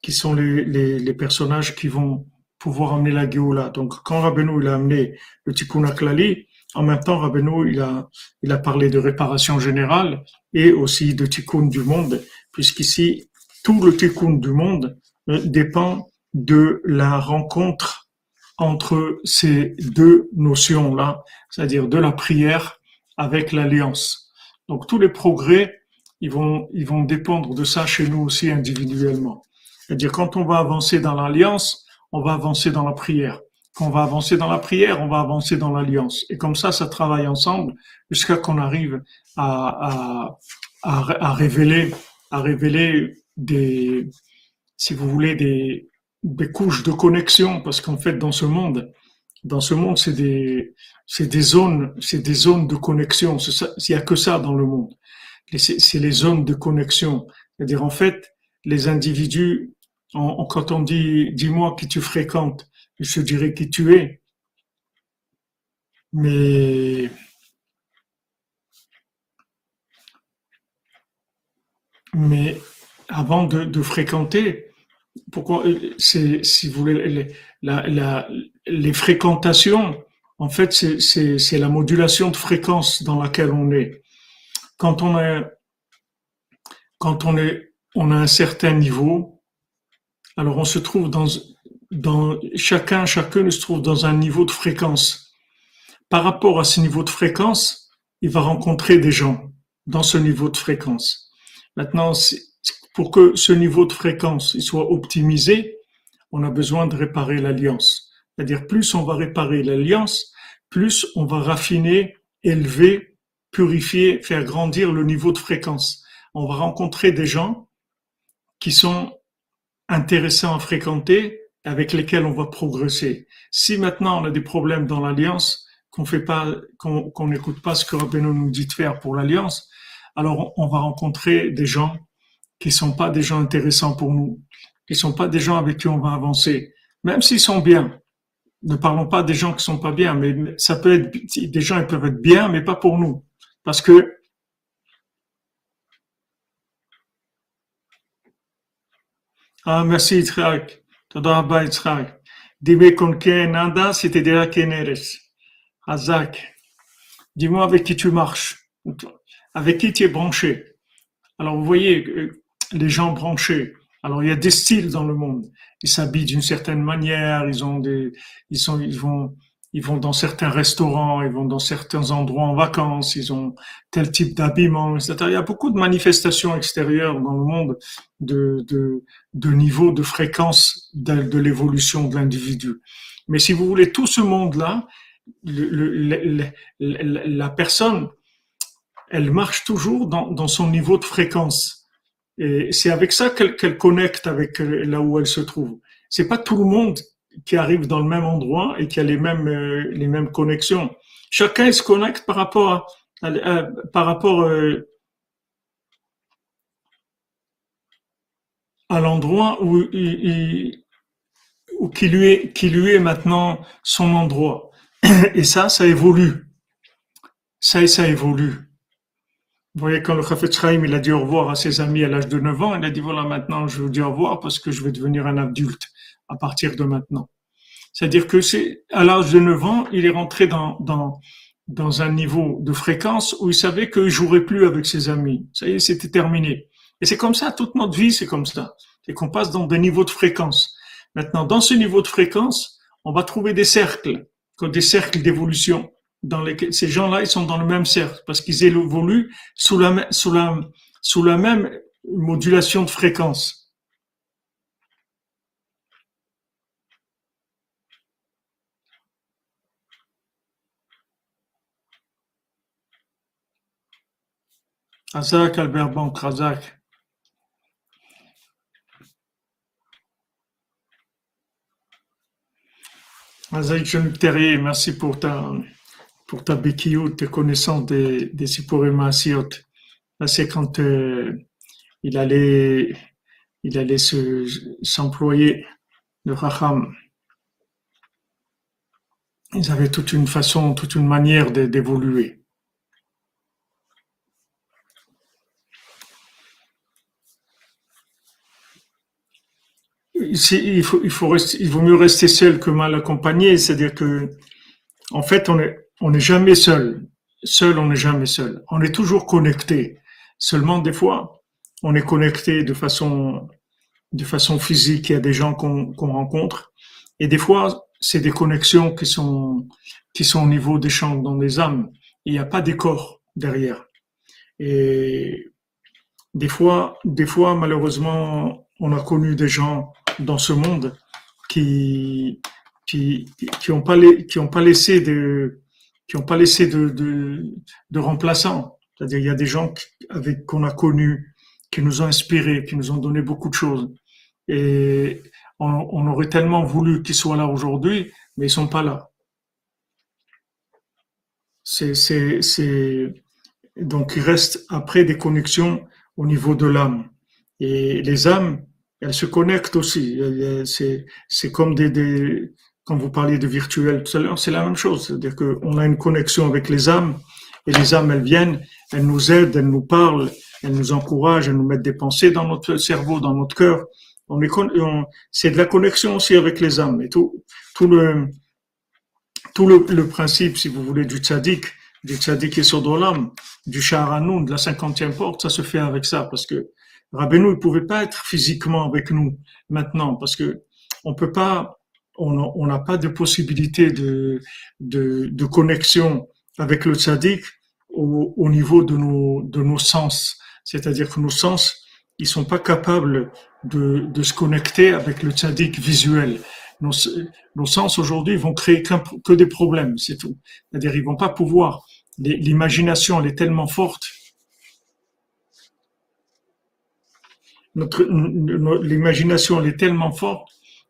qui sont les, les, les, personnages qui vont pouvoir amener la Géoula. Donc, quand Rabbeinu il a amené le Tikkun Aklali, en même temps, Rabbeinu il a, il a parlé de réparation générale et aussi de Tikkun du monde, puisqu'ici, tout le Tikkun du monde euh, dépend de la rencontre entre ces deux notions-là, c'est-à-dire de la prière avec l'alliance. Donc tous les progrès, ils vont, ils vont dépendre de ça chez nous aussi individuellement. C'est-à-dire quand on va avancer dans l'alliance, on va avancer dans la prière. Quand on va avancer dans la prière, on va avancer dans l'alliance. Et comme ça, ça travaille ensemble jusqu'à qu'on arrive à, à, à, révéler, à révéler des, si vous voulez, des, des couches de connexion, parce qu'en fait, dans ce monde, dans ce monde, c'est des, c'est des zones, c'est des zones de connexion. Il y a que ça dans le monde. C'est les zones de connexion. C'est-à-dire, en fait, les individus, quand on dit, dis-moi qui tu fréquentes, je dirais qui tu es. Mais, mais avant de, fréquenter, pourquoi c'est si vous voulez la, la, les fréquentations en fait c'est la modulation de fréquence dans laquelle on est. Quand on est quand on est on a un certain niveau alors on se trouve dans dans chacun chacun se trouve dans un niveau de fréquence. Par rapport à ce niveau de fréquence il va rencontrer des gens dans ce niveau de fréquence. Maintenant pour que ce niveau de fréquence soit optimisé, on a besoin de réparer l'alliance. C'est-à-dire, plus on va réparer l'alliance, plus on va raffiner, élever, purifier, faire grandir le niveau de fréquence. On va rencontrer des gens qui sont intéressants à fréquenter, avec lesquels on va progresser. Si maintenant on a des problèmes dans l'alliance, qu'on fait pas, qu'on n'écoute pas ce que Rabbeinu nous dit de faire pour l'alliance, alors on va rencontrer des gens qui sont pas des gens intéressants pour nous, qui sont pas des gens avec qui on va avancer, même s'ils sont bien. Ne parlons pas des gens qui sont pas bien, mais ça peut être des gens ils peuvent être bien, mais pas pour nous, parce que ah merci Yitzhak, toda rabba Yitzhak. Dime con quien andas si te dirá. Dis-moi avec qui tu marches, avec qui tu es branché. Alors vous voyez, euh, les gens branchés. Alors il y a des styles dans le monde. Ils s'habillent d'une certaine manière. Ils ont des, ils sont, ils vont, ils vont dans certains restaurants, ils vont dans certains endroits en vacances. Ils ont tel type d'habillement, etc. Il y a beaucoup de manifestations extérieures dans le monde de de, de niveau de fréquence de, l'évolution de l'individu. Mais si vous voulez tout ce monde-là, le, la personne, elle marche toujours dans, dans son niveau de fréquence. Et c'est avec ça qu'elle connecte avec euh, là où elle se trouve. C'est pas tout le monde qui arrive dans le même endroit et qui a les mêmes euh, les mêmes connexions. Chacun se connecte par rapport à, par rapport euh, à l'endroit où, il, où qui lui est qui lui est maintenant son endroit. Et ça, ça évolue. Ça, ça évolue. Vous voyez, quand le Chafetz Chaim, il a dit au revoir à ses amis à l'âge de 9 ans, il a dit, voilà, maintenant, je vous dis au revoir parce que je vais devenir un adulte à partir de maintenant. C'est-à-dire que c'est, à l'âge de 9 ans, il est rentré dans, dans, dans un niveau de fréquence où il savait qu'il jouerait plus avec ses amis. Ça y est, c'était terminé. Et c'est comme ça, toute notre vie, c'est comme ça. C'est qu'on passe dans des niveaux de fréquence. Maintenant, dans ce niveau de fréquence, on va trouver des cercles, des cercles d'évolution ces gens-là, ils sont dans le même cercle parce qu'ils évoluent sous la, même modulation de fréquence. Azak, Albert Banque, Azak. Azaïk Terry, merci pour ta, pour ta béquille, tes connaissances des, des Là, c'est quand euh, il allait, il allait se, s'employer de Raham. Ils avaient toute une façon, toute une manière d'évoluer. il, faut, il, faut vaut mieux rester seul que mal accompagné. C'est-à-dire que, en fait, on est, on n'est jamais seul. Seul, on n'est jamais seul. On est toujours connecté. Seulement, des fois, on est connecté de façon, de façon physique. Il y a des gens qu'on rencontre. Et des fois, c'est des connexions qui sont, qui sont au niveau des champs dans les âmes. Il n'y a pas des corps derrière. Et des fois, des fois, malheureusement, on a connu des gens dans ce monde qui qui qui ont pas qui ont pas laissé de qui ont pas laissé de de, de remplaçants. C'est-à-dire il y a des gens avec qu'on a connus qui nous ont inspirés, qui nous ont donné beaucoup de choses. Et on, aurait tellement voulu qu'ils soient là aujourd'hui, mais ils sont pas là. C'est donc il reste après des connexions au niveau de l'âme. Et les âmes, elles se connectent aussi. C'est comme des, des, quand vous parliez de virtuel tout à l'heure, c'est la même chose. C'est-à-dire qu'on a une connexion avec les âmes et les âmes, elles viennent, elles nous aident, elles nous parlent, elles nous encouragent, elles nous mettent des pensées dans notre cerveau, dans notre cœur. On est, c'est de la connexion aussi avec les âmes. Et tout, tout le, tout le, principe, si vous voulez, du tzaddik, du tzaddik et l'âme, du Shaharanou, de la cinquantième porte, ça se fait avec ça, parce que Rabbeinu ne pouvait pas être physiquement avec nous maintenant parce que on peut pas, on n'a pas de possibilité de, de, connexion avec le tzaddik au, au, niveau de nos, de nos sens. C'est-à-dire que nos sens, ils sont pas capables de, de se connecter avec le tzaddik visuel. Nos, nos sens aujourd'hui vont créer que des problèmes, c'est tout. C'est-à-dire ils vont pas pouvoir. L'imagination, elle est tellement forte l'imagination elle est tellement forte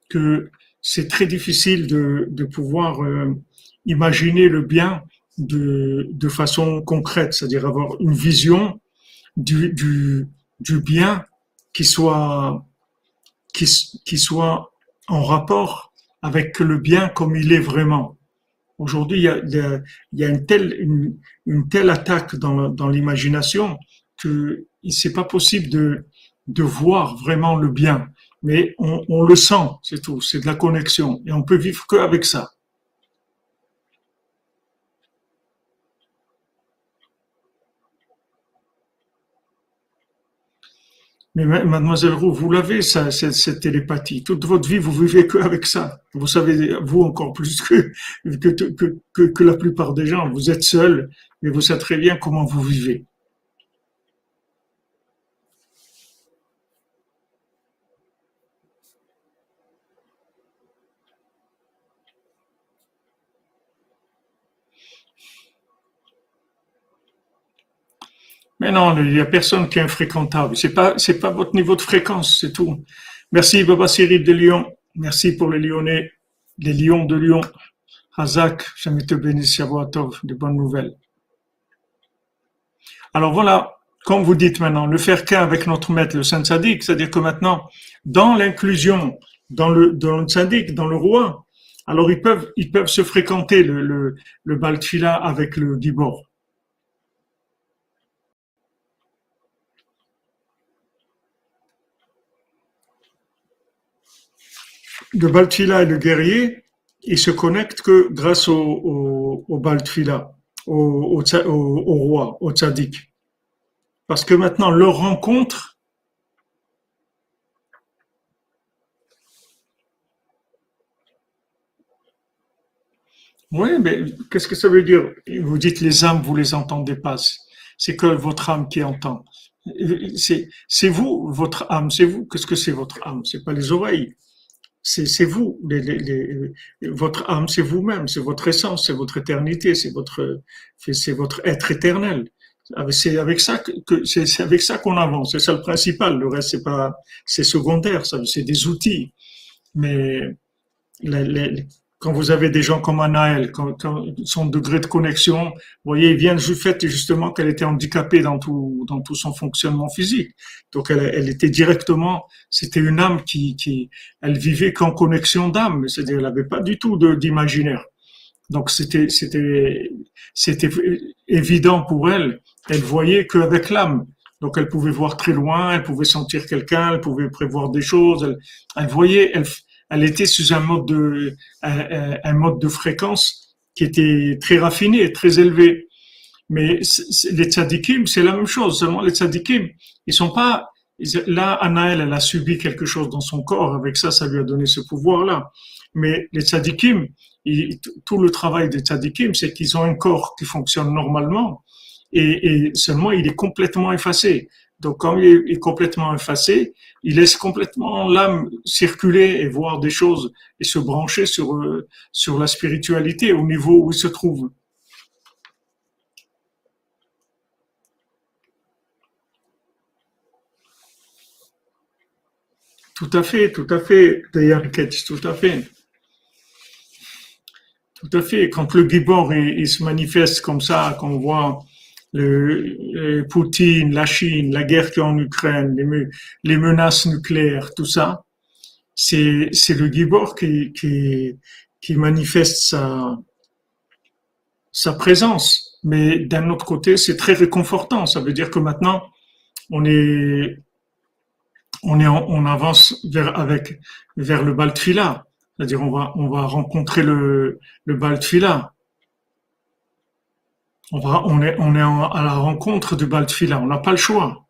que c'est très difficile de, de pouvoir euh, imaginer le bien de, de façon concrète, c'est-à-dire avoir une vision du, du, du bien qui soit, qui, qui soit en rapport avec le bien comme il est vraiment. Aujourd'hui, il y a, il y a une, telle, une, une telle attaque dans, dans l'imagination que c'est pas possible de, de voir vraiment le bien, mais on, le sent, c'est tout, c'est de la connexion, et on peut vivre que avec ça. Mais mademoiselle Roux, vous l'avez, cette, télépathie. Toute votre vie, vous vivez que avec ça. Vous savez, vous encore plus que, que, que, que la plupart des gens. Vous êtes seul, mais vous savez très bien comment vous vivez. Mais non, il n'y a personne qui est infréquentable. C'est pas, pas votre niveau de fréquence, c'est tout. Merci, Baba Cyril de Lyon. Merci pour les Lyonnais, les Lions de Lyon. Hazak, jamais te bénisse, Shavuatov, de bonnes nouvelles. Alors voilà, comme vous dites maintenant, le faire qu'un avec notre maître, le Saint Sadiq, c'est-à-dire que maintenant, dans l'inclusion, dans le, dans le Sadiq, dans le roi, alors ils peuvent, ils peuvent se fréquenter le, le, le Baltfila avec le Gibor. Le Baltfila et le guerrier, ils se connectent que grâce au, au, au Baltfila, au, roi, au tzaddik. Parce que maintenant, leur rencontre, Oui, mais qu'est-ce que ça veut dire? Vous dites les âmes, vous les entendez pas. C'est que votre âme qui entend. C'est vous, votre âme, c'est vous. Qu'est-ce que c'est votre âme? C'est pas les oreilles c'est vous, votre âme, c'est vous-même, c'est votre essence, c'est votre éternité, c'est votre, c'est votre être éternel. C'est avec ça que, c'est avec ça qu'on avance. C'est ça le principal. Le reste, c'est pas, c'est secondaire. C'est des outils. Mais les, quand vous avez des gens comme Anaël, quand, quand, son degré de connexion, vous voyez, il vient du fait justement qu'elle était handicapée dans tout, dans tout son fonctionnement physique. Donc elle, elle était directement, c'était une âme qui, qui, elle vivait qu'en connexion d'âme, c'est-à-dire elle n'avait pas du tout d'imaginaire. Donc c'était, c'était, c'était évident pour elle. Elle voyait qu'avec l'âme. Donc elle pouvait voir très loin, elle pouvait sentir quelqu'un, elle pouvait prévoir des choses. Elle, elle voyait, elle, elle était sous un mode de, un, mode de fréquence qui était très raffiné, très élevé. Mais les tzadikim, c'est la même chose. Seulement les tzadikim, ils sont pas, là, Anaël, elle a subi quelque chose dans son corps. Avec ça, ça lui a donné ce pouvoir-là. Mais les tzadikim, tout le travail des tzadikim, c'est qu'ils ont un corps qui fonctionne normalement et, et, seulement il est complètement effacé. Donc quand il est complètement effacé, il laisse complètement l'âme circuler et voir des choses et se brancher sur, euh, sur la spiritualité au niveau où il se trouve. Tout à fait, tout à fait, d'ailleurs, tout à fait. Tout à fait. Quand le Gibor il, se manifeste comme ça, qu'on voit le, Poutine, la Chine, la guerre qui est en Ukraine, les, menaces nucléaires, tout ça, c'est, le Gibor qui, qui manifeste sa, sa présence. Mais d'un autre côté, c'est très réconfortant. Ça veut dire que maintenant, on est, on est, on avance vers, avec, vers le Baltfila. C'est-à-dire, on va, on va rencontrer le, le Baltfila. On, est, à la rencontre du Baltfila, on n'a pas le choix.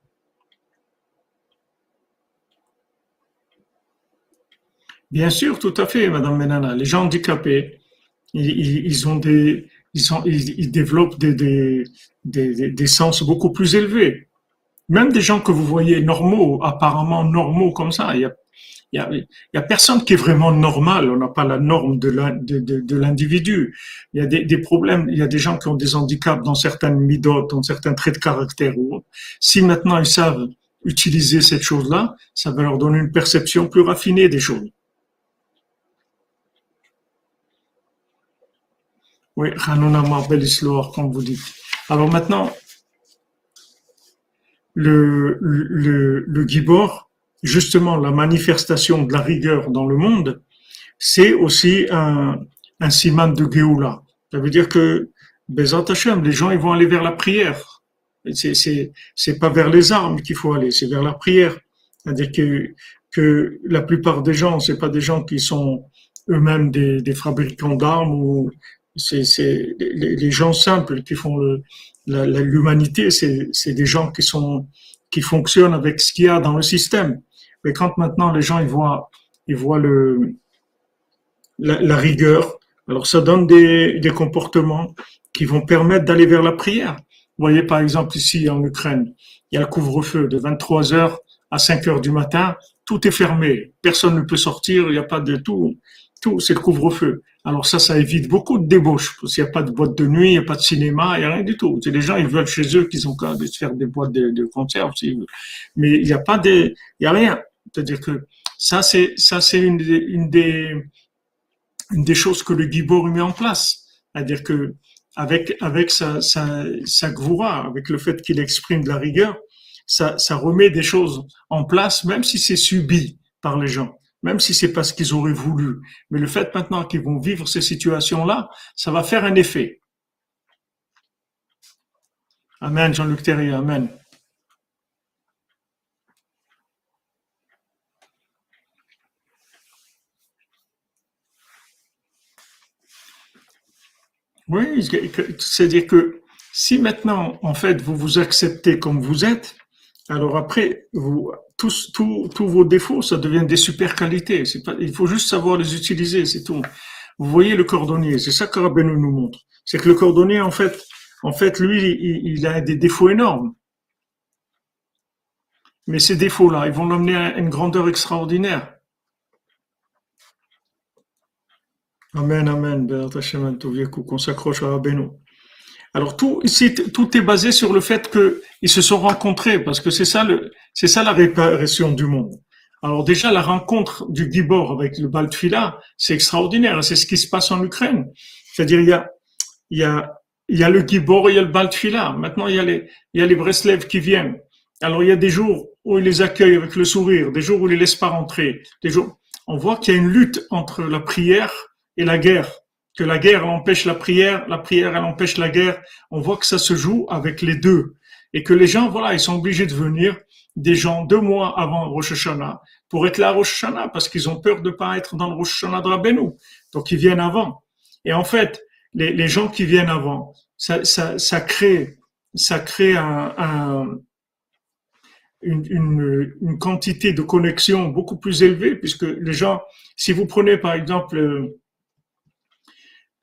Bien sûr, tout à fait, Madame Menana. Les gens handicapés, ils, ont des, ils, ont, ils, développent des, sens beaucoup plus élevés. Même des gens que vous voyez normaux, apparemment normaux comme ça, il a il y a, personne qui est vraiment normal. On n'a pas la norme de l'individu. il y a des, problèmes. Il y a des gens qui ont des handicaps dans certaines midotes, dans certains traits de caractère. Si maintenant ils savent utiliser cette chose-là, ça va leur donner une perception plus raffinée des choses. Oui, Hanuna Marbel comme vous dites. Alors maintenant, le, le, le Gibor, justement la manifestation de la rigueur dans le monde, c'est aussi un, un siman de Géoula. Ça veut dire que, Bezat Hashem, les gens ils vont aller vers la prière. C'est, pas vers les armes qu'il faut aller, c'est vers la prière. C'est-à-dire que, que la plupart des gens, c'est pas des gens qui sont eux-mêmes des, des fabricants d'armes ou c'est, les, les, gens simples qui font l'humanité, c'est, c'est des gens qui sont qui fonctionnent avec ce qu'il y a dans le système. Mais quand maintenant les gens ils voient, ils voient le, la, rigueur, alors ça donne des, des comportements qui vont permettre d'aller vers la prière. Vous voyez par exemple ici en Ukraine, il y a le couvre-feu de 23 heures à 5 heures du matin, tout est fermé, personne ne peut sortir, il n'y a pas de tout, tout c'est le couvre-feu. Alors ça, ça évite beaucoup de débauches, parce qu'il n'y a pas de boîte de nuit, il n'y a pas de cinéma, il n'y a rien du tout. C'est les gens, ils veulent chez eux qu'ils ont qu'à se faire des boîtes de, de conserve, mais il n'y a pas de, il y a rien. C'est-à-dire que ça, c'est ça, c'est une, des choses que le Gibor met en place. C'est-à-dire que avec avec sa sa, sa avec le fait qu'il exprime de la rigueur, ça remet des choses en place, même si c'est subi par les gens, même si c'est pas ce qu'ils auraient voulu. Mais le fait maintenant qu'ils vont vivre ces situations-là, ça va faire un effet. Amen, Jean-Luc Terrier, Amen. Oui, c'est-à-dire que si maintenant, en fait, vous vous acceptez comme vous êtes, alors après, vous, tous, tous, tous vos défauts, ça devient des super qualités. Pas, il faut juste savoir les utiliser, c'est tout. Vous voyez le cordonnier, c'est ça que Rabbeinu nous montre. C'est que le cordonnier, en fait, en fait, lui, il, il a des défauts énormes. Mais ces défauts-là, ils vont l'emmener à une grandeur extraordinaire. Amen, Amen, qu'on s'accroche à Rabbeinu. Alors tout ici, tout est basé sur le fait qu'ils se sont rencontrés, parce que c'est ça le, c'est ça la réparation du monde. Alors déjà, la rencontre du Gibor avec le Baltfila, c'est extraordinaire. C'est ce qui se passe en Ukraine. C'est-à-dire, il y a, il y a, il y a le Gibor il y a le Baltfila. Maintenant, il y a les, il y a les Breslev qui viennent. Alors, il y a des jours où ils les accueillent avec le sourire, des jours où ils les laissent pas rentrer, des jours. On voit qu'il y a une lutte entre la prière et la guerre. Que la guerre, elle empêche la prière, la prière, elle empêche la guerre. On voit que ça se joue avec les deux. Et que les gens, voilà, ils sont obligés de venir des gens deux mois avant Rosh Hashanah pour être là à Rosh Hashanah parce qu'ils ont peur de pas être dans le Rosh Hashanah de Rabbeinu. Donc ils viennent avant. Et en fait, les, gens qui viennent avant, ça, ça, ça crée, ça crée un, un une, une, une, quantité de connexion beaucoup plus élevée puisque les gens, si vous prenez par exemple,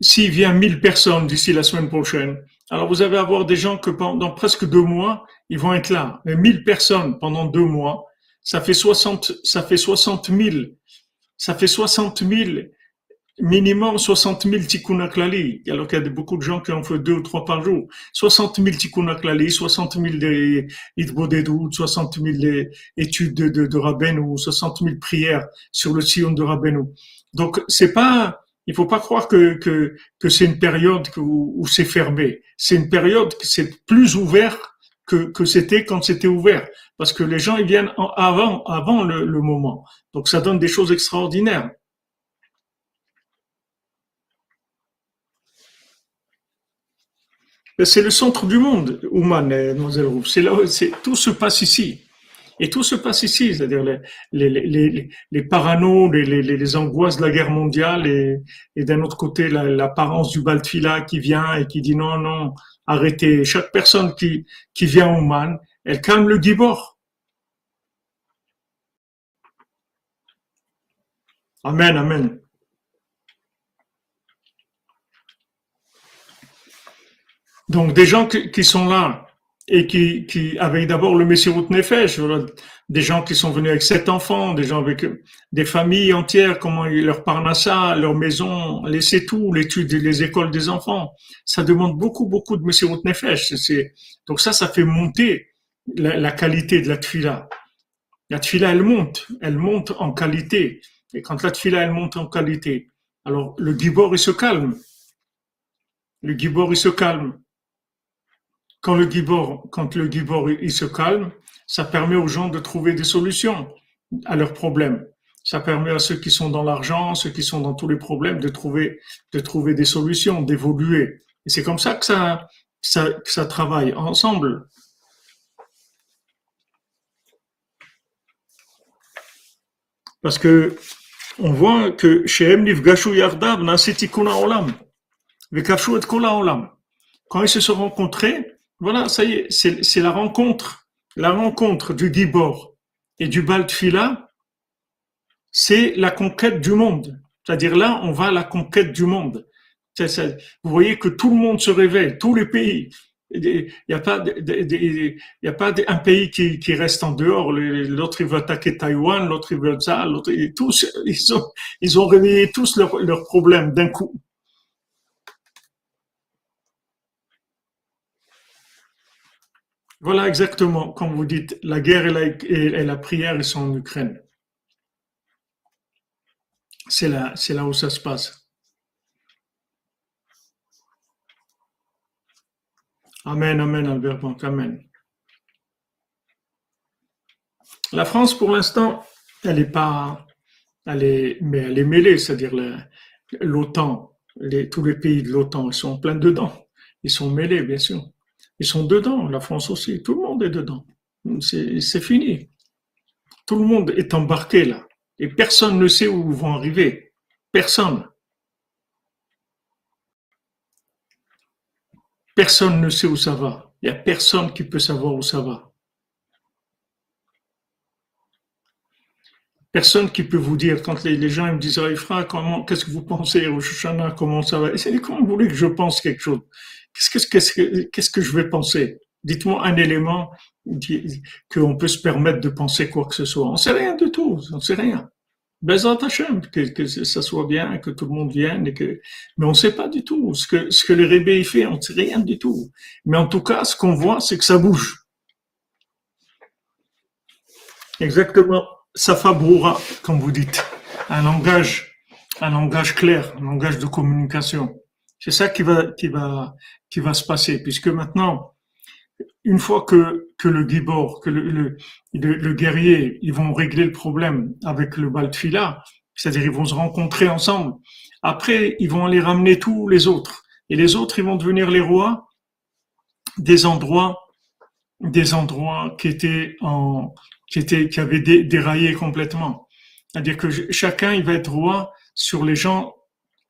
s'il vient 1000 personnes d'ici la semaine prochaine, alors vous allez avoir des gens que pendant presque deux mois, ils vont être là. Mais 1000 personnes pendant deux mois, ça fait 60, ça fait 60 000, ça fait 60 000, minimum 60 000 tikkun alors qu'il y a beaucoup de gens qui en font deux ou trois par jour. 60 000 tikkun 60 000 idbodedou, 60 000 études de, de, de ou 60 000 prières sur le sillon de Rabbeinu. Donc, c'est pas, il faut pas croire que, que, c'est une période où, c'est fermé. C'est une période que c'est plus ouvert que, que c'était quand c'était ouvert. Parce que les gens, ils viennent avant, avant le, le moment. Donc ça donne des choses extraordinaires. C'est le centre du monde, Ouman, Mademoiselle Roux. C'est là, c'est, tout se passe ici. Et tout se passe ici, c'est-à-dire les, les, les, paranos, les, angoisses de la guerre mondiale et, d'un autre côté l'apparence du Baltfila qui vient et qui dit non, non, arrêtez. Chaque personne qui, qui vient au Man, elle calme le Gibor. Amen, amen. Donc des gens qui sont là, et qui, qui avec d'abord le Messirut Nefesh, des gens qui sont venus avec sept enfants, des gens avec des familles entières, comment leur parnassa, leur maison, laisser tout, l'étude, les écoles des enfants. Ça demande beaucoup, beaucoup de Messirut Nefesh. C'est, donc ça, ça fait monter la, la qualité de la tfila. La tfila, elle monte, elle monte en qualité. Et quand la tfila, elle monte en qualité, alors le gibor, il se calme. Le gibor, il se calme quand le gibor, quand le gibor il se calme, ça permet aux gens de trouver des solutions à leurs problèmes. Ça permet à ceux qui sont dans l'argent, ceux qui sont dans tous les problèmes, de trouver, de trouver des solutions, d'évoluer. Et c'est comme ça que ça, ça, que ça travaille ensemble. Parce que on voit que. Quand ils se sont rencontrés, voilà, ça y est, c'est la rencontre, la rencontre du Gibor et du Baltfila, c'est la conquête du monde. C'est-à-dire là, on va à la conquête du monde. vous voyez que tout le monde se réveille, tous les pays. Il n'y a pas, y a pas un pays qui, reste en dehors. L'autre il veut attaquer Taïwan, l'autre il veut ça, l'autre tous ils ont ils ont réveillé tous leurs leurs problèmes d'un coup. Voilà exactement, comme vous dites, la guerre et la, et la prière, sont en Ukraine. C'est là, c'est là où ça se passe. Amen, amen, Albert Bank, amen. La France, pour l'instant, elle est pas, elle est, mais elle est mêlée, c'est-à-dire l'OTAN, tous les pays de l'OTAN, ils sont pleins dedans. Ils sont mêlés, bien sûr. Ils sont dedans, la France aussi, tout le monde est dedans. C'est fini. Tout le monde est embarqué là. Et personne ne sait où ils vont arriver. Personne. Personne ne sait où ça va. Il n'y a personne qui peut savoir où ça va. Personne qui peut vous dire, quand les, gens me disent, ah, comment, qu'est-ce que vous pensez, Rosh comment ça va? Et comment vous voulez que je pense quelque chose? Qu'est-ce que, qu'est-ce que je vais penser? Dites-moi un élément qu'on peut se permettre de penser quoi que ce soit. On sait rien du tout, on sait rien. Bezat Hashem, que, que ça soit bien, que tout le monde vienne, mais on ne sait pas du tout ce que, le Rébé fait, on ne sait rien du tout. Mais en tout cas, ce qu'on voit, c'est que ça bouge. Exactement. Safa Broura, comme vous dites. Un langage, un langage clair, un langage de communication. C'est ça qui va, qui va, qui va se passer, puisque maintenant, une fois que, que le gibor, que le, le, guerrier, ils vont régler le problème avec le Baltfila, c'est-à-dire ils vont se rencontrer ensemble. Après, ils vont aller ramener tous les autres. Et les autres, ils vont devenir les rois des endroits, des endroits qui étaient en, qui étaient, qui avaient déraillé complètement. C'est-à-dire que chacun, il va être roi sur les gens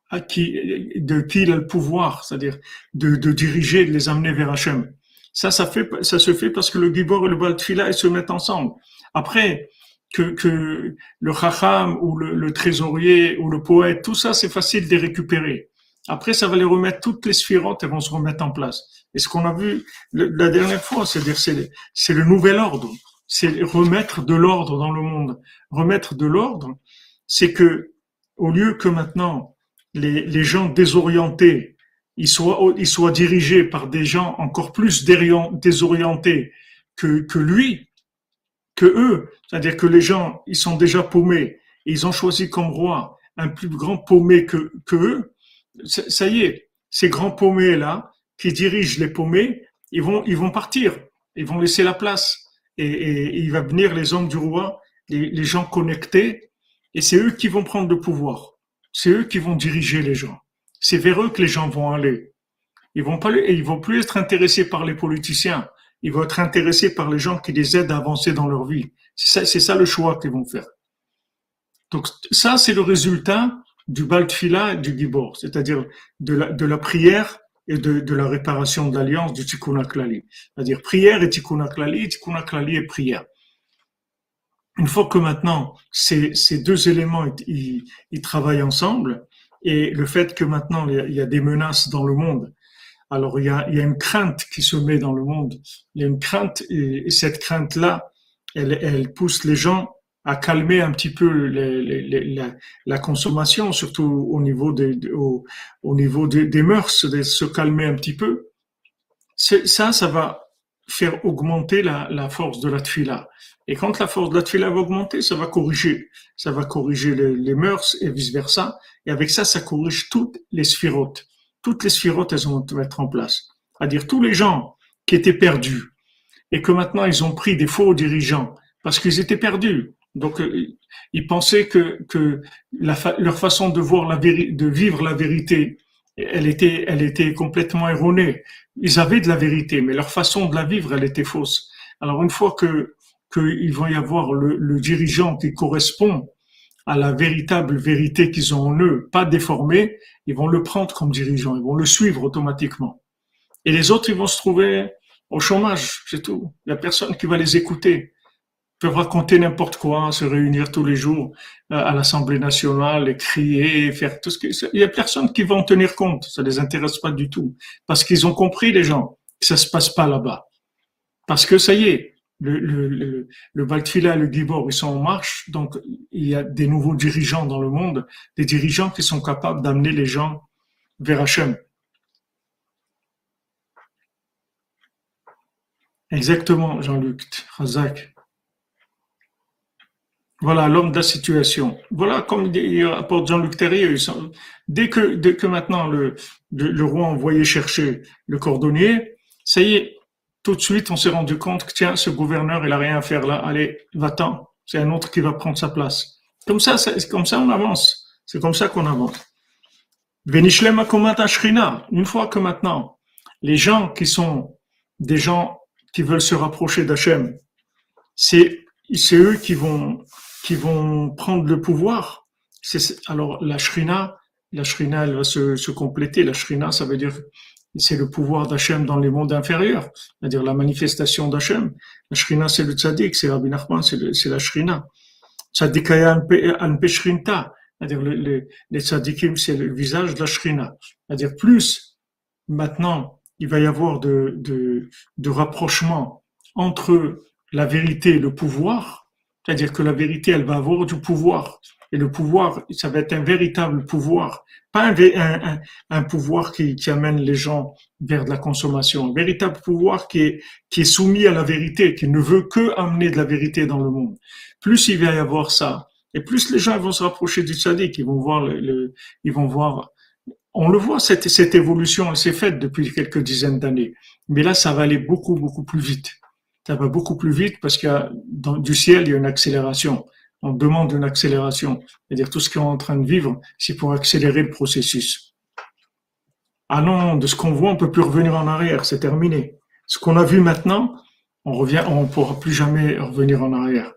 à qui, de qui il a le pouvoir, c'est-à-dire de, de diriger, de les amener vers Hachem. Ça, ça, fait, ça se fait parce que le Gibor et le Baltfila, ils se mettent ensemble. Après, que, que le Chacham ou le, trésorier ou le poète, tout ça, c'est facile de les récupérer. Après, ça va les remettre, toutes les sphirotes, elles vont se remettre en place. Et ce qu'on a vu la dernière fois, c'est-à-dire c'est, c'est le nouvel ordre. C'est remettre de l'ordre dans le monde. Remettre de l'ordre, c'est que, au lieu que maintenant, les, gens désorientés, il soit, il soit dirigé par des gens encore plus désorientés que, lui, que eux. C'est-à-dire que les gens, ils sont déjà paumés. Et ils ont choisi comme roi un plus grand paumé que, eux. Ça y est, ces grands paumés-là, qui dirigent les paumés, ils vont, ils vont partir. Ils vont laisser la place. Et, il va venir les hommes du roi, les gens connectés, et c'est eux qui vont prendre le pouvoir. C'est eux qui vont diriger les gens. C'est vers eux que les gens vont aller. Ils vont pas, ils vont plus être intéressés par les politiciens. Ils vont être intéressés par les gens qui les aident à avancer dans leur vie. C'est ça, ça le choix qu'ils vont faire. Donc ça, c'est le résultat du Baltfila et du Gibor, c'est-à-dire de la, prière et de, la réparation de l'alliance du Tikkun. C'est-à-dire prière et Tikkun Klali, Tikkun Klali et prière. Une fois que maintenant ces, deux éléments ils, travaillent ensemble, et le fait que maintenant il y a des menaces dans le monde. Alors il y a, une crainte qui se met dans le monde. Il y a une crainte et, cette crainte-là, elle, elle pousse les gens à calmer un petit peu la, consommation, surtout au niveau des, au, au niveau des, mœurs, de se calmer un petit peu. Ça, ça va faire augmenter la, la force de la tfila. Et quand la force de la tfila va augmenter, ça va corriger. Ça va corriger les, les mœurs et vice versa. Et avec ça, ça corrige toutes les sphirotes. Toutes les sphirotes, elles vont être en place. C'est-à-dire tous les gens qui étaient perdus et que maintenant ils ont pris des faux dirigeants parce qu'ils étaient perdus. Donc euh, ils pensaient que, que leur façon de voir la de vivre la vérité, elle était, elle était complètement erronée. Ils avaient de la vérité, mais leur façon de la vivre, elle était fausse. Alors une fois que qu'il va y avoir le, dirigeant qui correspond à la véritable vérité qu'ils ont en eux, pas déformée, ils vont le prendre comme dirigeant, ils vont le suivre automatiquement. Et les autres, ils vont se trouver au chômage, c'est tout. Il n'y a personne qui va les écouter. Ils peuvent raconter n'importe quoi, se réunir tous les jours euh, à l'Assemblée nationale, et crier, faire tout ce que... Il n'y a personne qui va en tenir compte. Ça les intéresse pas du tout. Parce qu'ils ont compris, les gens, que ça se passe pas là-bas. Parce que ça y est, le, le, le, Baltfila et le Gibor, ils sont en marche, donc il y a des nouveaux dirigeants dans le monde, des dirigeants qui sont capables d'amener les gens vers Hachem. Exactement, Jean-Luc Razak. Voilà, l'homme de la situation. Voilà, comme il rapporte Jean-Luc Terrier, dès que, maintenant le, roi envoyé chercher le cordonnier, ça y est, tout de suite, on s'est rendu compte que tiens, ce gouverneur, il a rien à faire là. Allez, va-t'en. C'est un autre qui va prendre sa place. Comme ça, c'est comme ça on avance. C'est comme ça qu'on avance. Une fois que maintenant, les gens qui sont des gens qui veulent se rapprocher d'Hachem, c'est c'est eux qui vont qui vont prendre le pouvoir. Alors la shrina, la elle va se, se compléter. La shrina, ça veut dire c'est le pouvoir d'Hachem dans les mondes inférieurs, c'est-à-dire la manifestation d'Hachem. La Shrina, c'est le tzaddik, c'est Rabbi Nachman, c'est la Shrina. Tzaddikaya anpeshrinta, c'est-à-dire les tzaddikim, c'est le visage de la Shrina. C'est-à-dire plus maintenant, il va y avoir de, rapprochement entre la vérité et le pouvoir, c'est-à-dire que la vérité, elle va avoir du pouvoir. Et le pouvoir, ça va être un véritable pouvoir, pas un, un, pouvoir qui, qui, amène les gens vers de la consommation, un véritable pouvoir qui est, qui est soumis à la vérité, qui ne veut que amener de la vérité dans le monde. Plus il va y avoir ça, et plus les gens vont se rapprocher du tzaddik, ils vont voir le, ils vont voir, on le voit, cette, cette évolution, elle s'est faite depuis quelques dizaines d'années. Mais là, ça va aller beaucoup, beaucoup plus vite. Ça va beaucoup plus vite parce a, dans, du ciel, il y a une accélération on demande une accélération. C'est-à-dire tout ce qu'on est en train de vivre, c'est pour accélérer le processus. Ah non, de ce qu'on voit, on peut plus revenir en arrière, c'est terminé. Ce qu'on a vu maintenant, on revient, on pourra plus jamais revenir en arrière.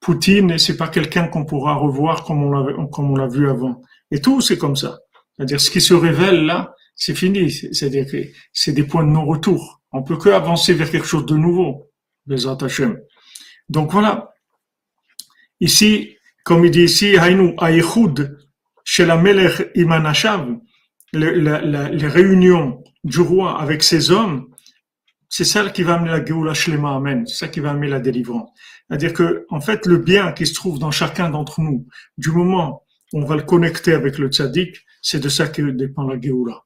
Poutine, c'est pas quelqu'un qu'on pourra revoir comme on l'a, vu avant. Et tout, c'est comme ça. C'est-à-dire, ce qui se révèle là, c'est fini. C'est-à-dire que c'est des points de non-retour. On peut que avancer vers quelque chose de nouveau. Les Hashem. Donc voilà. Ici, comme il dit ici, chez la Melech Imanashav, les réunions du roi avec ses hommes, c'est ça qui va amener la Géoula Shlema, Amen. C'est ça qui va amener la délivrance. C'est-à-dire que, en fait, le bien qui se trouve dans chacun d'entre nous, du moment où on va le connecter avec le tzaddik, c'est de ça que dépend la Géoula.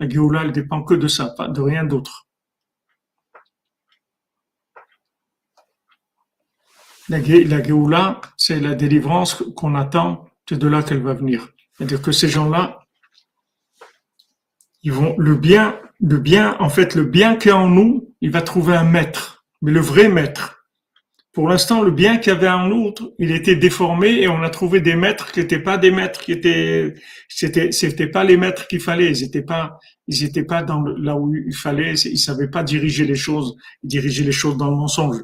La Géoula, elle dépend que de ça, pas de rien d'autre. La, la Géoula, c'est la délivrance qu'on attend, c'est de là qu'elle va venir. C'est-à-dire que ces gens-là, ils vont, le bien, le bien, en fait, le bien qui en nous, il va trouver un maître, mais le vrai maître. Pour l'instant, le bien qu'il y avait en nous, il était déformé et on a trouvé des maîtres qui n'étaient pas des maîtres qui étaient, c'était, c'était pas les maîtres qu'il fallait. Ils étaient pas, ils pas dans là où il fallait. Ils savaient pas diriger les choses. Ils les choses dans le mensonge.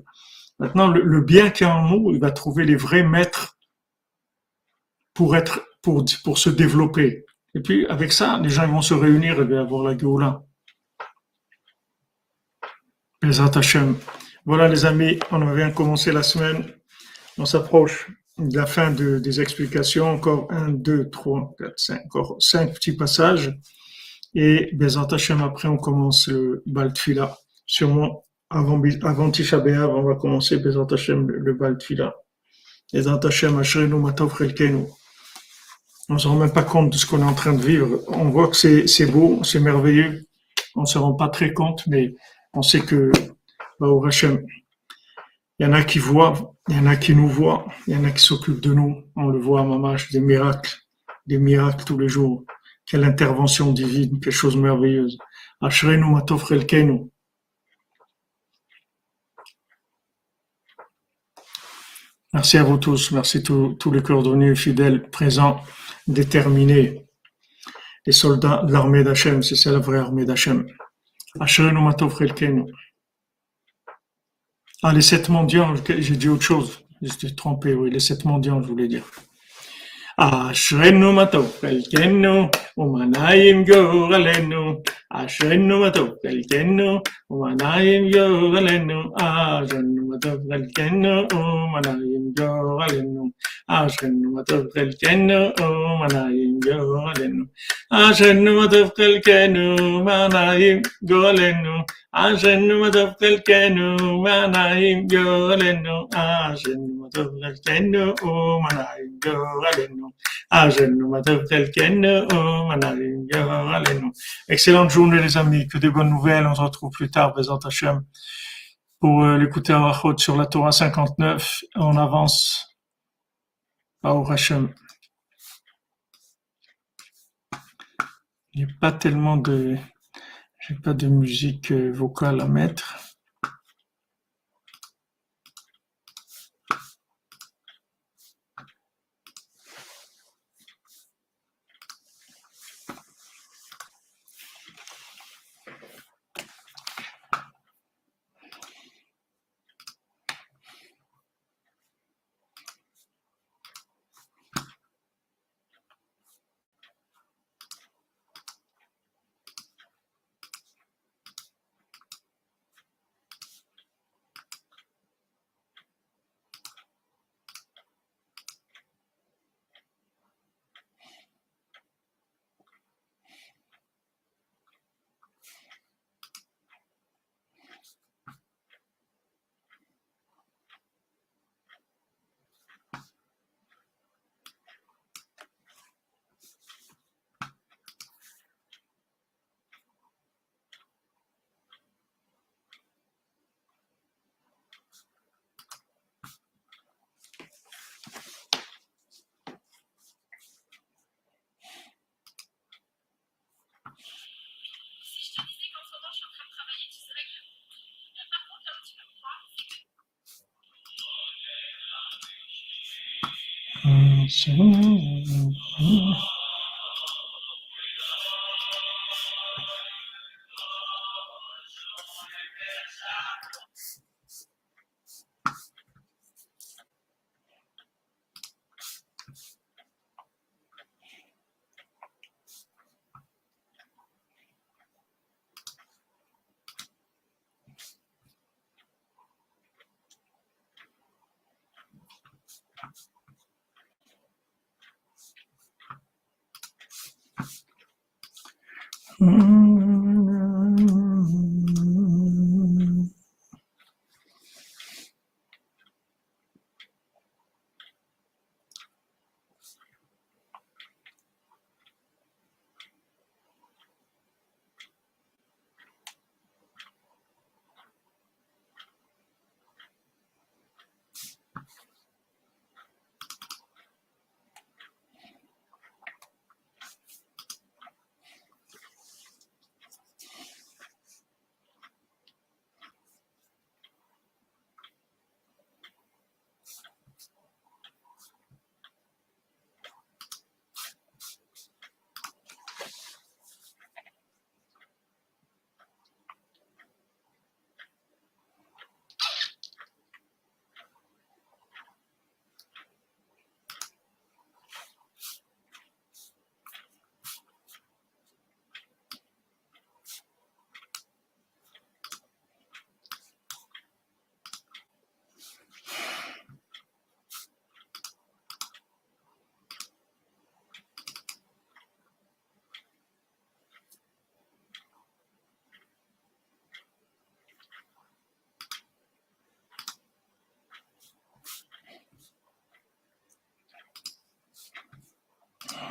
Maintenant, le, bien qui est en nous, il va trouver les vrais maîtres pour être, pour, pour se développer. Et puis, avec ça, les gens vont se réunir et vont avoir la Géoula. Voilà, les amis, on vient commencer la semaine. On s'approche de la fin des explications. Encore un, deux, trois, quatre, cinq, encore cinq petits passages. Et Bezat Hashem, après, on commence le Baltfila. Sûrement, avant, avant Tisha on va commencer Bezat Hashem, le, Baal Tfila. Bezat Hashem, Matov Chelkenu. On ne se rend même pas compte de ce qu'on est en train de vivre. On voit que c'est, beau, c'est merveilleux. On ne se rend pas très compte, mais on sait que, il y en a qui voient, il y en a qui nous voient, il y en a qui s'occupent de nous. On le voit à Mamash, des miracles, des miracles tous les jours. Quelle intervention divine, quelque chose merveilleuse. Ashrenu Matov Chelkenu. Merci à vous tous. Merci tous les coordonnés fidèles, présents, déterminés. Les soldats de l'armée d'Hachem, si c'est la vraie armée d'Hachem. Ah, les sept mendiants, j'ai dit autre chose. Je suis trompé, oui, les sept mendiants, je voulais dire. Ashrenu Matov Umanaim Goralenu. Ashenu matov galkenu, umanayim yo galenu. Ashenu matov galkenu, umanayim yo galenu. Ashenu matov galkenu, umanayim yo galenu. Ashenu matov galkenu, umanayim yo galenu. Ashenu matov galkenu, umanayim yo galenu. Ashenu matov galkenu, umanayim yo galenu. Ashenu yo galenu. Excellente journée journée les amis, que des bonnes nouvelles. On se retrouve plus tard, Bézant Hachem, pour euh, l'écouter en Rachot sur la Torah 59. On avance. Baruch Hachem. Il n'y a pas tellement de... J'ai pas de musique euh, vocale à mettre. 嗯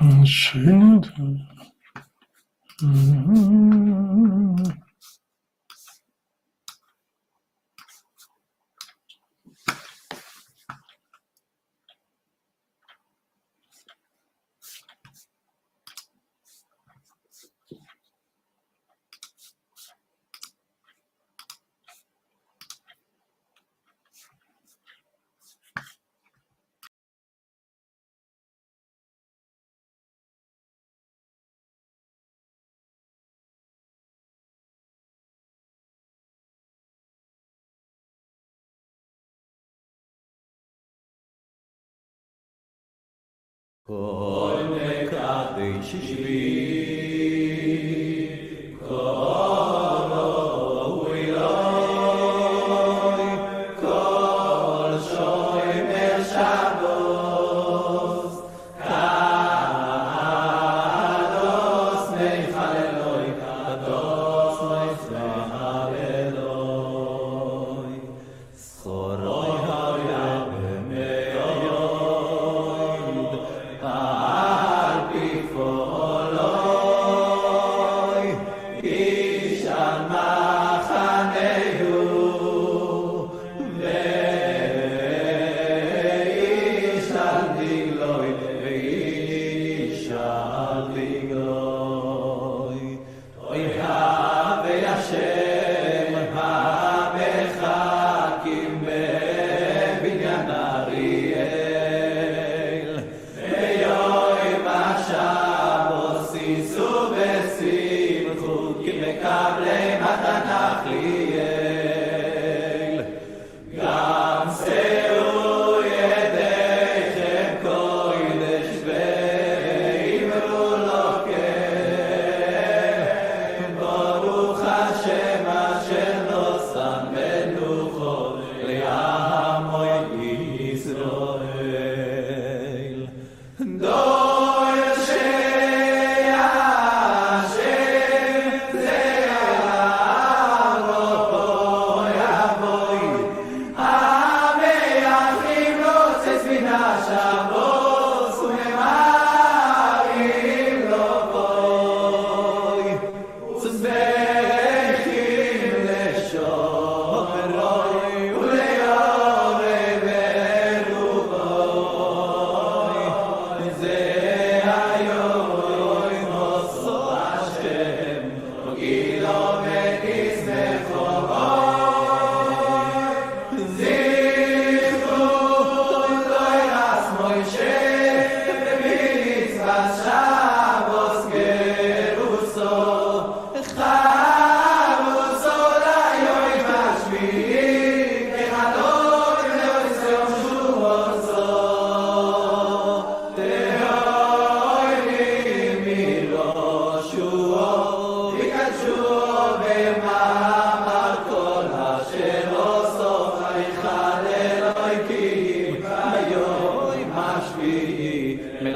嗯，行的，嗯。כל מקדש שבי,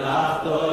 Santo